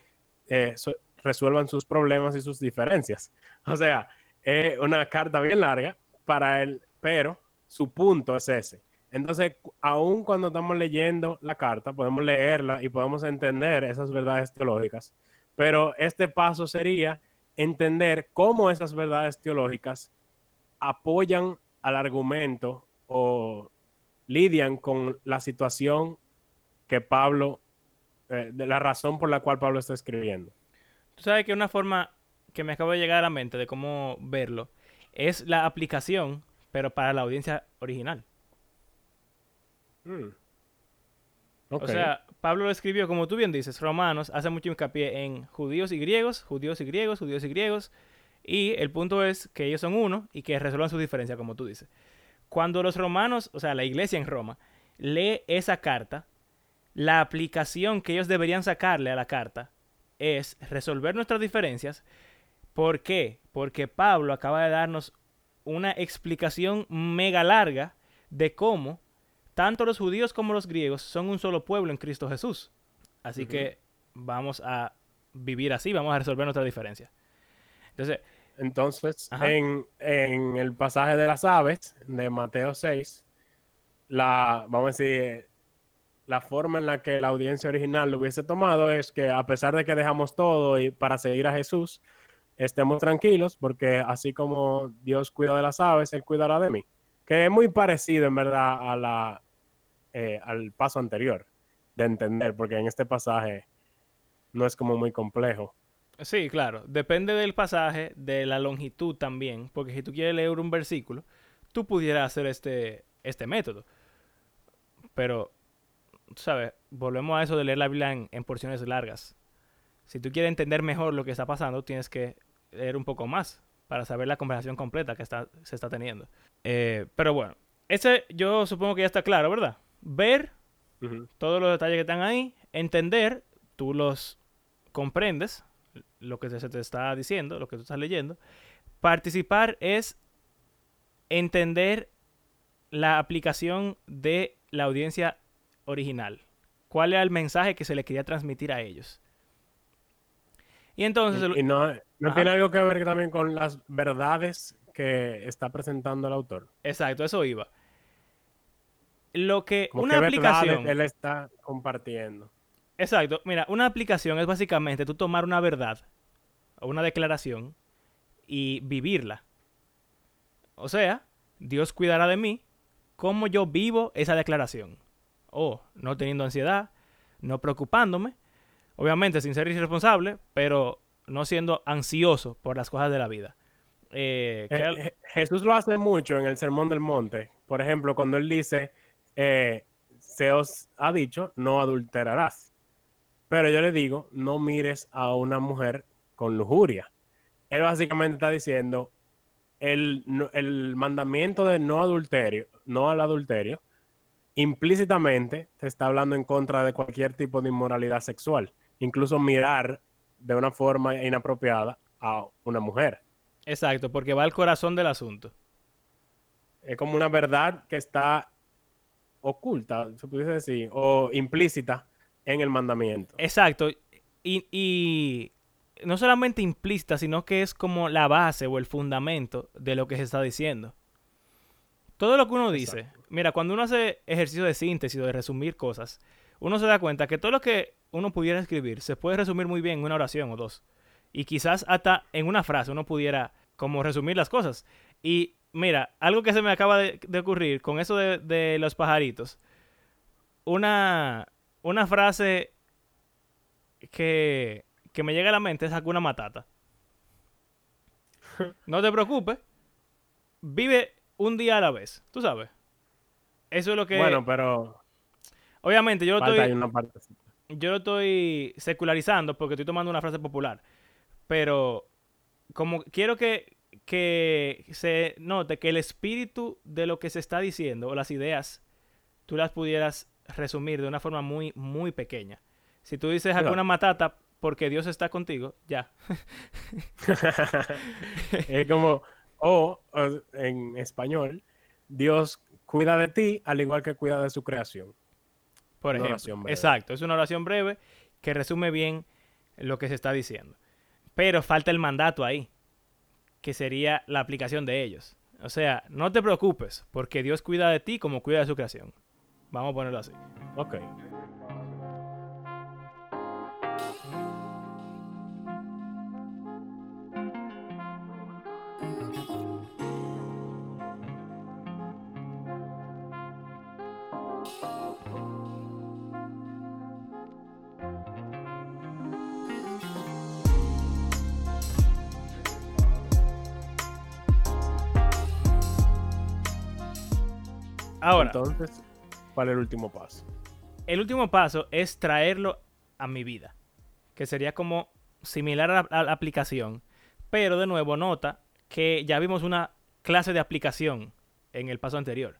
Speaker 1: eh, so- resuelvan sus problemas y sus diferencias. [laughs] O sea, es una carta bien larga para él, pero su punto es ese. Entonces, aun cuando estamos leyendo la carta, podemos leerla y podemos entender esas verdades teológicas, pero este paso sería entender cómo esas verdades teológicas apoyan al argumento o lidian con la situación que Pablo, eh, de la razón por la cual Pablo está escribiendo.
Speaker 2: Tú sabes que una forma que me acaba de llegar a la mente de cómo verlo es la aplicación, pero para la audiencia original.
Speaker 1: Mm.
Speaker 2: O sea, Pablo lo escribió, como tú bien dices, Romanos hace mucho hincapié en judíos y griegos, judíos y griegos, judíos y griegos. Y el punto es que ellos son uno y que resuelvan su diferencia, como tú dices. Cuando los romanos, o sea, la iglesia en Roma, lee esa carta, la aplicación que ellos deberían sacarle a la carta es resolver nuestras diferencias. ¿Por qué? Porque Pablo acaba de darnos una explicación mega larga de cómo tanto los judíos como los griegos son un solo pueblo en Cristo Jesús. Así que vamos a vivir así, vamos a resolver nuestra diferencia. Entonces,
Speaker 1: Entonces, en, en el pasaje de las aves de Mateo 6, la, vamos a decir, la forma en la que la audiencia original lo hubiese tomado es que a pesar de que dejamos todo y para seguir a Jesús, estemos tranquilos porque así como Dios cuida de las aves, Él cuidará de mí. Que es muy parecido en verdad a la, eh, al paso anterior de entender, porque en este pasaje no es como muy complejo.
Speaker 2: Sí, claro, depende del pasaje, de la longitud también, porque si tú quieres leer un versículo, tú pudieras hacer este, este método. Pero, tú sabes, volvemos a eso de leer la Biblia en, en porciones largas. Si tú quieres entender mejor lo que está pasando, tienes que leer un poco más para saber la conversación completa que está, se está teniendo. Eh, pero bueno, ese yo supongo que ya está claro, ¿verdad? Ver todos los detalles que están ahí, entender, tú los comprendes, lo que se te está diciendo, lo que tú estás leyendo. Participar es entender la aplicación de la audiencia original. ¿Cuál era el mensaje que se le quería transmitir a ellos? Y entonces,
Speaker 1: Y no, no tiene algo que ver también con las verdades que está presentando el autor.
Speaker 2: exacto, eso iba. Lo que
Speaker 1: Como
Speaker 2: una
Speaker 1: verdades
Speaker 2: aplicación,
Speaker 1: él está compartiendo.
Speaker 2: Exacto, mira, una aplicación es básicamente tú tomar una verdad o una declaración y vivirla. O sea, Dios cuidará de mí como yo vivo esa declaración. O no teniendo ansiedad, no preocupándome, obviamente sin ser irresponsable, pero no siendo ansioso por las cosas de la vida. Eh,
Speaker 1: Eh, Jesús lo hace mucho en el Sermón del Monte. Por ejemplo, cuando él dice, eh, se os ha dicho, no adulterarás. Pero yo le digo, no mires a una mujer con lujuria. Él básicamente está diciendo, el, el mandamiento de no adulterio, no al adulterio, implícitamente te está hablando en contra de cualquier tipo de inmoralidad sexual. Incluso mirar de una forma inapropiada a una mujer.
Speaker 2: exacto, porque va al corazón del asunto.
Speaker 1: Es como una verdad que está oculta, se pudiese decir, o implícita en el mandamiento.
Speaker 2: Exacto. Y, y no solamente implícita, sino que es como la base o el fundamento de lo que se está diciendo. Todo lo que uno dice, mira, cuando uno hace ejercicio de síntesis o de resumir cosas, uno se da cuenta que todo lo que uno pudiera escribir se puede resumir muy bien en una oración o dos. Y quizás hasta en una frase uno pudiera como resumir las cosas. Y mira, algo que se me acaba de, de ocurrir con eso de, de los pajaritos. Una, una frase que, que me llega a la mente es Hakuna Matata. [laughs] No te preocupes. Vive un día a la vez. Tú sabes. Eso es lo que...
Speaker 1: Bueno, pero
Speaker 2: Obviamente, yo lo estoy,
Speaker 1: una parte.
Speaker 2: yo lo estoy secularizando porque estoy tomando una frase popular. Pero como quiero que, que se note que el espíritu de lo que se está diciendo o las ideas, tú las pudieras resumir de una forma muy, muy pequeña. Si tú dices. Hakuna Matata porque Dios está contigo, ya. [laughs]
Speaker 1: es como, o o en español, Dios cuida de ti al igual que cuida de su creación.
Speaker 2: Por
Speaker 1: Una
Speaker 2: ejemplo. Exacto, es una oración breve que resume bien lo que se está diciendo. Pero falta el mandato ahí, que sería la aplicación de ellos. O sea, no te preocupes, porque Dios cuida de ti como cuida de su creación. Vamos a ponerlo así.
Speaker 1: Ok.
Speaker 2: Ahora,
Speaker 1: Entonces, ¿cuál es el último paso?
Speaker 2: el último paso es traerlo a mi vida, que sería como similar a la, a la aplicación, pero de nuevo nota que ya vimos una clase de aplicación en el paso anterior.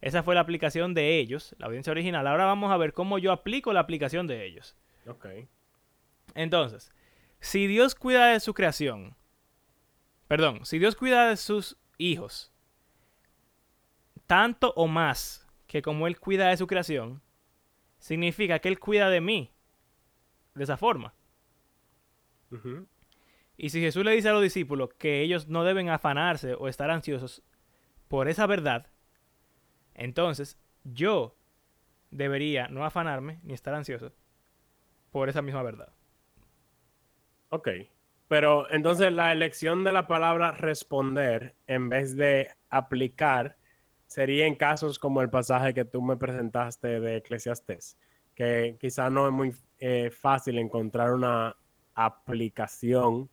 Speaker 2: Esa fue la aplicación de ellos, la audiencia original. Ahora vamos a ver cómo yo aplico la aplicación de ellos.
Speaker 1: Ok.
Speaker 2: Entonces, si Dios cuida de su creación, perdón, si Dios cuida de sus hijos, tanto o más que como Él cuida de su creación, significa que Él cuida de mí de esa forma. Y si Jesús le dice a los discípulos que ellos no deben afanarse o estar ansiosos por esa verdad, entonces yo debería no afanarme ni estar ansioso por esa misma verdad.
Speaker 1: Ok. Pero entonces la elección de la palabra responder en vez de aplicar sería en casos como el pasaje que tú me presentaste de Eclesiastés, que quizá no es muy eh, fácil encontrar una aplicación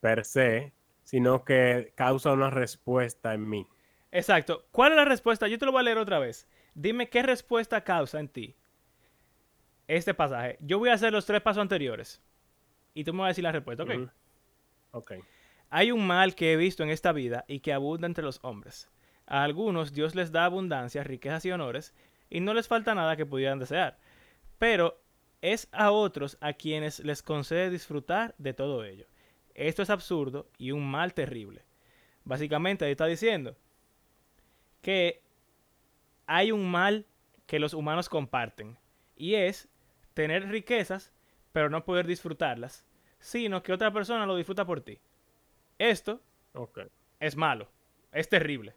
Speaker 1: per se, sino que causa una respuesta en mí.
Speaker 2: Exacto. ¿Cuál es la respuesta? Yo te lo voy a leer otra vez. Dime qué respuesta causa en ti este pasaje. Yo voy a hacer los tres pasos anteriores. Y tú me vas a decir la respuesta, ¿ok?
Speaker 1: Ok.
Speaker 2: Hay un mal que he visto en esta vida y que abunda entre los hombres. A algunos Dios les da abundancia, riquezas y honores, y no les falta nada que pudieran desear. Pero es a otros a quienes les concede disfrutar de todo ello. Esto es absurdo y un mal terrible. Básicamente ahí está diciendo que hay un mal que los humanos comparten, y es tener riquezas, pero no poder disfrutarlas, sino que otra persona lo disfruta por ti. Esto es malo, es terrible.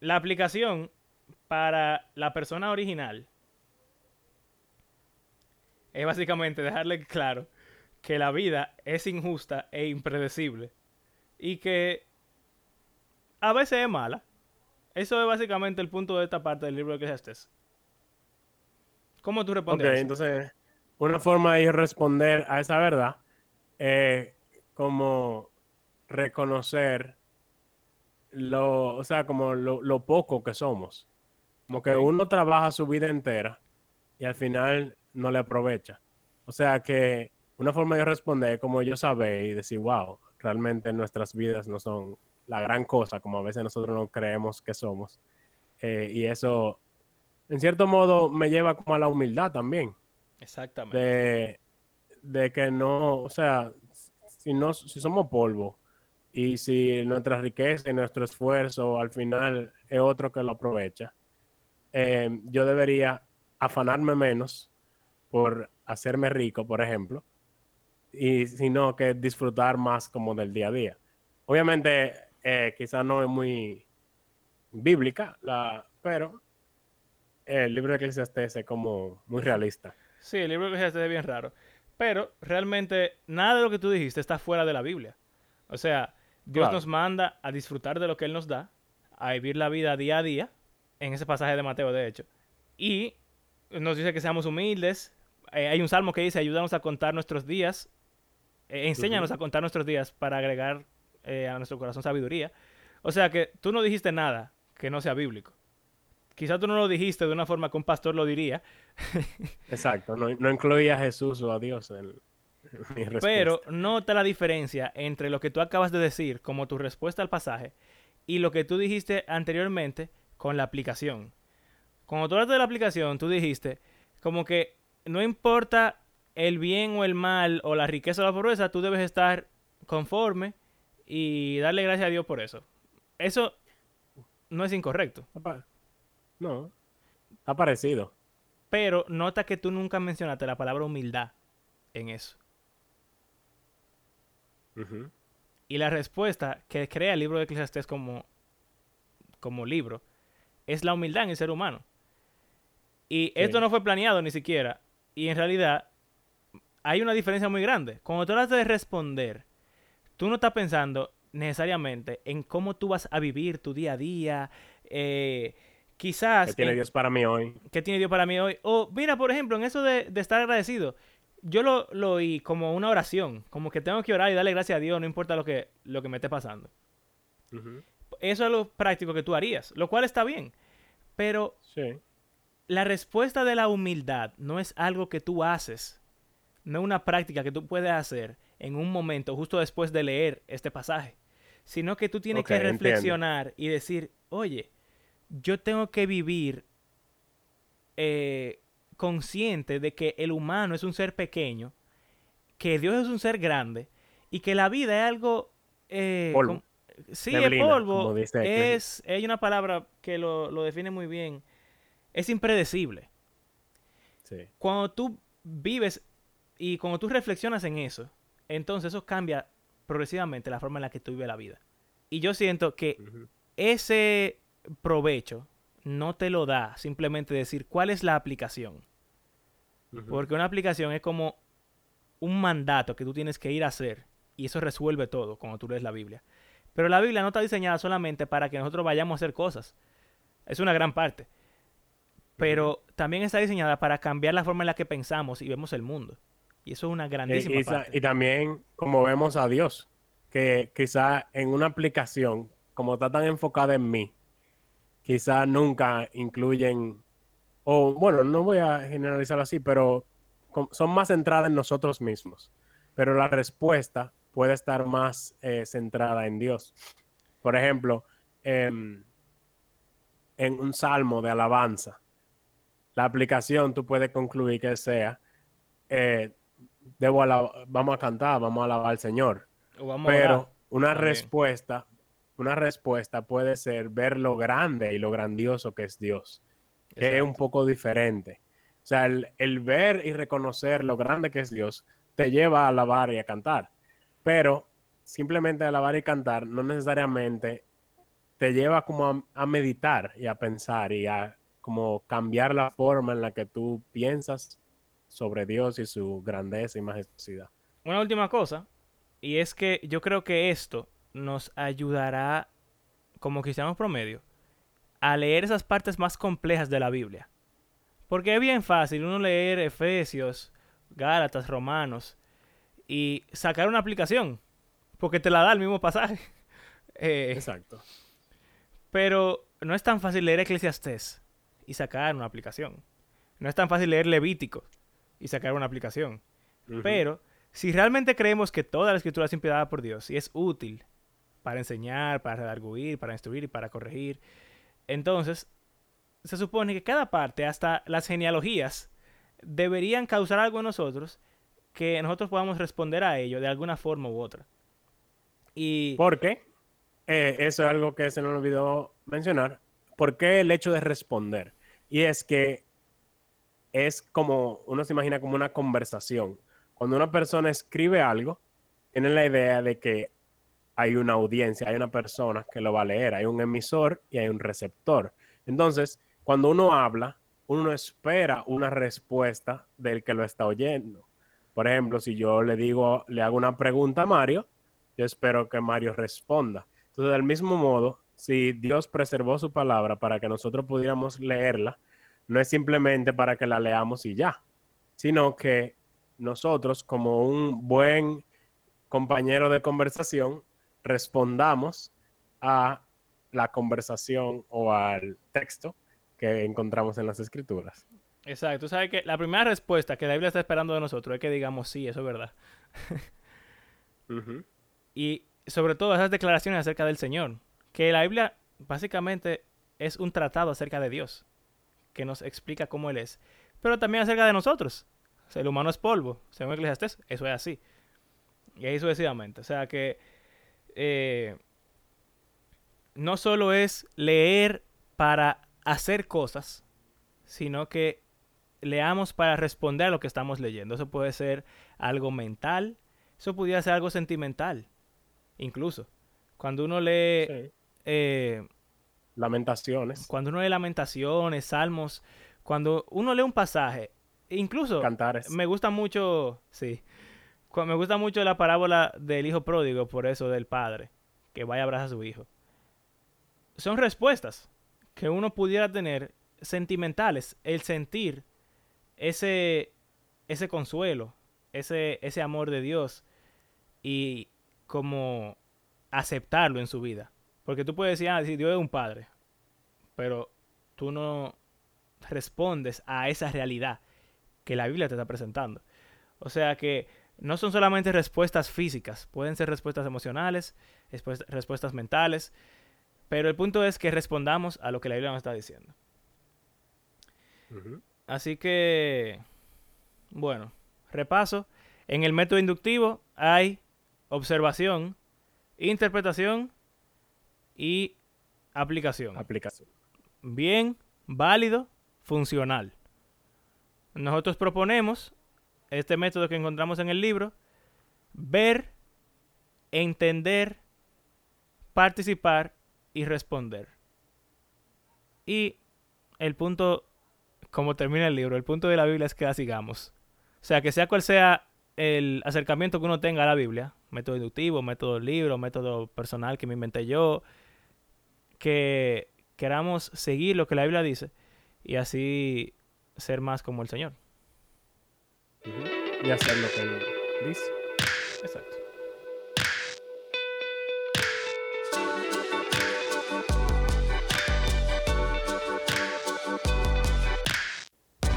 Speaker 2: La aplicación para la persona original es básicamente dejarle claro que la vida es injusta e impredecible y que a veces es mala. Eso es básicamente el punto de esta parte del libro de Eclesiastes. ¿Cómo tú
Speaker 1: Ok,
Speaker 2: respondes? a eso?
Speaker 1: entonces, una forma de responder a esa verdad es como reconocer lo, o sea, como lo, lo poco que somos. Como que uno trabaja su vida entera y al final no le aprovecha. O sea que una forma de responder es como yo saber y decir, wow, realmente nuestras vidas no son la gran cosa como a veces nosotros no creemos que somos. Eh, y eso, en cierto modo, me lleva como a la humildad también
Speaker 2: Exactamente.
Speaker 1: de, de que no, o sea, si, no, si somos polvo y si nuestra riqueza y nuestro esfuerzo al final es otro que lo aprovecha, eh, yo debería afanarme menos por hacerme rico, por ejemplo, y sino que disfrutar más como del día a día. Obviamente, eh, quizás no es muy bíblica, la, pero el libro de Eclesiastes es como muy realista.
Speaker 2: Sí, el libro de Eclesiastes es bien raro. Pero realmente nada de lo que tú dijiste está fuera de la Biblia. O sea, Dios
Speaker 1: Claro.
Speaker 2: nos manda a disfrutar de lo que Él nos da, a vivir la vida día a día, en ese pasaje de Mateo, de hecho. Y nos dice que seamos humildes. Eh, hay un salmo que dice, ayúdanos a contar nuestros días, eh, enséñanos a contar nuestros días para agregar eh, a nuestro corazón sabiduría. O sea que tú no dijiste nada que no sea bíblico. quizás tú no lo dijiste de una forma que un pastor lo diría. [laughs]
Speaker 1: Exacto, no, no incluía a Jesús o a Dios en. [laughs]
Speaker 2: Pero nota la diferencia entre lo que tú acabas de decir como tu respuesta al pasaje y lo que tú dijiste anteriormente con la aplicación. Cuando tú hablaste de la aplicación, tú dijiste como que no importa el bien o el mal o la riqueza o la pobreza, tú debes estar conforme y darle gracias a Dios por eso. Eso no es incorrecto.
Speaker 1: No, ha parecido.
Speaker 2: Pero nota que tú nunca mencionaste la palabra humildad en eso. Y la respuesta que crea el libro de Eclesiastés como, como libro es la humildad en el ser humano. Y esto no fue planeado ni siquiera. Y en realidad hay una diferencia muy grande. Cuando tú hablas de responder, tú no estás pensando necesariamente en cómo tú vas a vivir tu día a día. eh, quizás
Speaker 1: ¿Qué tiene
Speaker 2: en-
Speaker 1: Dios para mí hoy?
Speaker 2: ¿Qué tiene Dios para mí hoy? O mira, por ejemplo, en eso de, de estar agradecido, yo lo, lo oí como una oración, como que tengo que orar y darle gracias a Dios, no importa lo que, lo que me esté pasando. Eso es lo práctico que tú harías, lo cual está bien. Pero
Speaker 1: Sí.
Speaker 2: la respuesta de la humildad no es algo que tú haces, no es una práctica que tú puedes hacer en un momento justo después de leer este pasaje, sino que tú tienes que
Speaker 1: entiendo.
Speaker 2: reflexionar y decir, oye, yo tengo que vivir eh, consciente de que el humano es un ser pequeño, que Dios es un ser grande y que la vida es algo... eh,
Speaker 1: Polvo.
Speaker 2: Sí,
Speaker 1: Neblina,
Speaker 2: es polvo. Es, hay una palabra que lo, lo define muy bien. Es impredecible.
Speaker 1: Sí.
Speaker 2: Cuando tú vives y cuando tú reflexionas en eso, entonces eso cambia progresivamente la forma en la que tú vives la vida. Y yo siento que ese provecho no te lo da simplemente decir cuál es la aplicación. Porque una aplicación es como un mandato que tú tienes que ir a hacer. Y eso resuelve todo cuando tú lees la Biblia. Pero la Biblia no está diseñada solamente para que nosotros vayamos a hacer cosas. Es una gran parte. Pero también está diseñada para cambiar la forma en la que pensamos y vemos el mundo. Y eso es una
Speaker 1: Y,
Speaker 2: grandísima
Speaker 1: y
Speaker 2: parte.
Speaker 1: y también como vemos a Dios, que quizá en una aplicación, como está tan enfocada en mí, quizá nunca incluyen, o bueno, no voy a generalizarlo así, pero son más centradas en nosotros mismos. Pero la respuesta puede estar más eh, centrada en Dios. Por ejemplo, em, en un salmo de alabanza, la aplicación tú puedes concluir que sea, eh, debo vamos a cantar, vamos a alabar al Señor.
Speaker 2: Vamos.
Speaker 1: Pero una
Speaker 2: también.
Speaker 1: respuesta, una respuesta puede ser ver lo grande y lo grandioso que es Dios, que es un poco diferente. O sea, el, el ver y reconocer lo grande que es Dios te lleva a alabar y a cantar. Pero simplemente alabar y cantar no necesariamente te lleva como a, a meditar y a pensar y a como cambiar la forma en la que tú piensas sobre Dios y su grandeza y majestuosidad.
Speaker 2: Una última cosa, y es que yo creo que esto nos ayudará, como cristianos promedio, a leer esas partes más complejas de la Biblia. Porque es bien fácil uno leer Efesios, Gálatas, Romanos y sacar una aplicación, porque te la da el mismo pasaje. [laughs] Eh,
Speaker 1: Exacto.
Speaker 2: pero no es tan fácil leer Eclesiastés y sacar una aplicación. No es tan fácil leer Levítico y sacar una aplicación. Pero si realmente creemos que toda la escritura es inspirada por Dios y es útil para enseñar, para redarguir, para instruir y para corregir, entonces se supone que cada parte, hasta las genealogías, deberían causar algo en nosotros que nosotros podamos responder a ello de alguna forma u otra. Y
Speaker 1: Porque eh, eso es algo que se nos olvidó mencionar. ¿Por qué el hecho de responder? Y es que es como, uno se imagina como una conversación. Cuando una persona escribe algo, tiene la idea de que hay una audiencia, hay una persona que lo va a leer, hay un emisor y hay un receptor. Entonces, cuando uno habla, uno espera una respuesta del que lo está oyendo. Por ejemplo, si yo le digo, le hago una pregunta a Mario, yo espero que Mario responda. Entonces, del mismo modo, si Dios preservó su palabra para que nosotros pudiéramos leerla, no es simplemente para que la leamos y ya, sino que nosotros, como un buen compañero de conversación, respondamos a la conversación o al texto que encontramos en las escrituras.
Speaker 2: Exacto. Tú sabes que la primera respuesta que la Biblia está esperando de nosotros es que digamos, sí, eso es verdad. [laughs] Y sobre todo esas declaraciones acerca del Señor. Que la Biblia básicamente es un tratado acerca de Dios. Que nos explica cómo Él es. Pero también acerca de nosotros. O sea, el humano es polvo. Según Eclesiastés, eso es así. Y ahí sucesivamente. O sea que eh, no solo es leer para hacer cosas, sino que leamos para responder a lo que estamos leyendo. Eso puede ser algo mental, eso pudiera ser algo sentimental, incluso. Cuando uno lee,
Speaker 1: Sí.
Speaker 2: eh,
Speaker 1: Lamentaciones,
Speaker 2: cuando uno lee lamentaciones, salmos, cuando uno lee un pasaje, incluso
Speaker 1: cantares.
Speaker 2: me gusta mucho, sí, me gusta mucho la parábola del hijo pródigo, por eso del padre, que vaya a abrazar a su hijo. Son respuestas que uno pudiera tener sentimentales, el sentir ese, ese consuelo, ese, ese amor de Dios y como aceptarlo en su vida. Porque tú puedes decir, ah, sí, Dios es un padre, pero tú no respondes a esa realidad que la Biblia te está presentando. O sea que no son solamente respuestas físicas, pueden ser respuestas emocionales, respuest- respuestas mentales, pero el punto es que respondamos a lo que la Biblia nos está diciendo. Así que, bueno, repaso. En el método inductivo hay observación, interpretación y aplicación.
Speaker 1: Aplicación.
Speaker 2: Bien, válido, funcional. Nosotros proponemos este método que encontramos en el libro, ver, entender, participar y responder. Y el punto, como termina el libro, el punto de la Biblia es que la sigamos. O sea, que sea cual sea el acercamiento que uno tenga a la Biblia, método inductivo, método libro, método personal que me inventé yo, que queramos seguir lo que la Biblia dice y así ser más como el Señor.
Speaker 1: Y hacer lo que él dice.
Speaker 2: Exacto.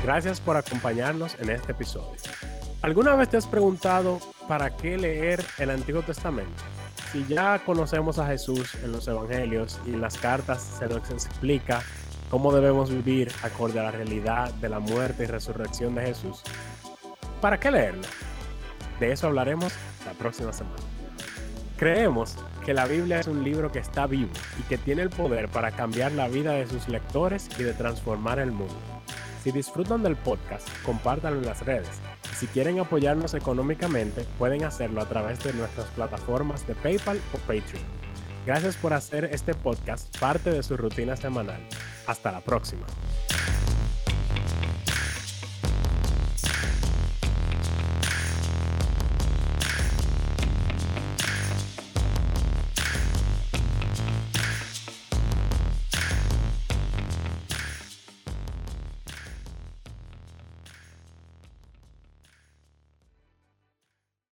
Speaker 1: Gracias por acompañarnos en este episodio. ¿Alguna vez te has preguntado para qué leer el Antiguo Testamento? Si ya conocemos a Jesús en los Evangelios y en las cartas se nos explica cómo debemos vivir acorde a la realidad de la muerte y resurrección de Jesús, ¿para qué leerlo? De eso hablaremos la próxima semana. Creemos que la Biblia es un libro que está vivo y que tiene el poder para cambiar la vida de sus lectores y de transformar el mundo. Si disfrutan del podcast, compártanlo en las redes. Si quieren apoyarnos económicamente, pueden hacerlo a través de nuestras plataformas de PayPal o Patreon. Gracias por hacer este podcast parte de su rutina semanal. Hasta la próxima.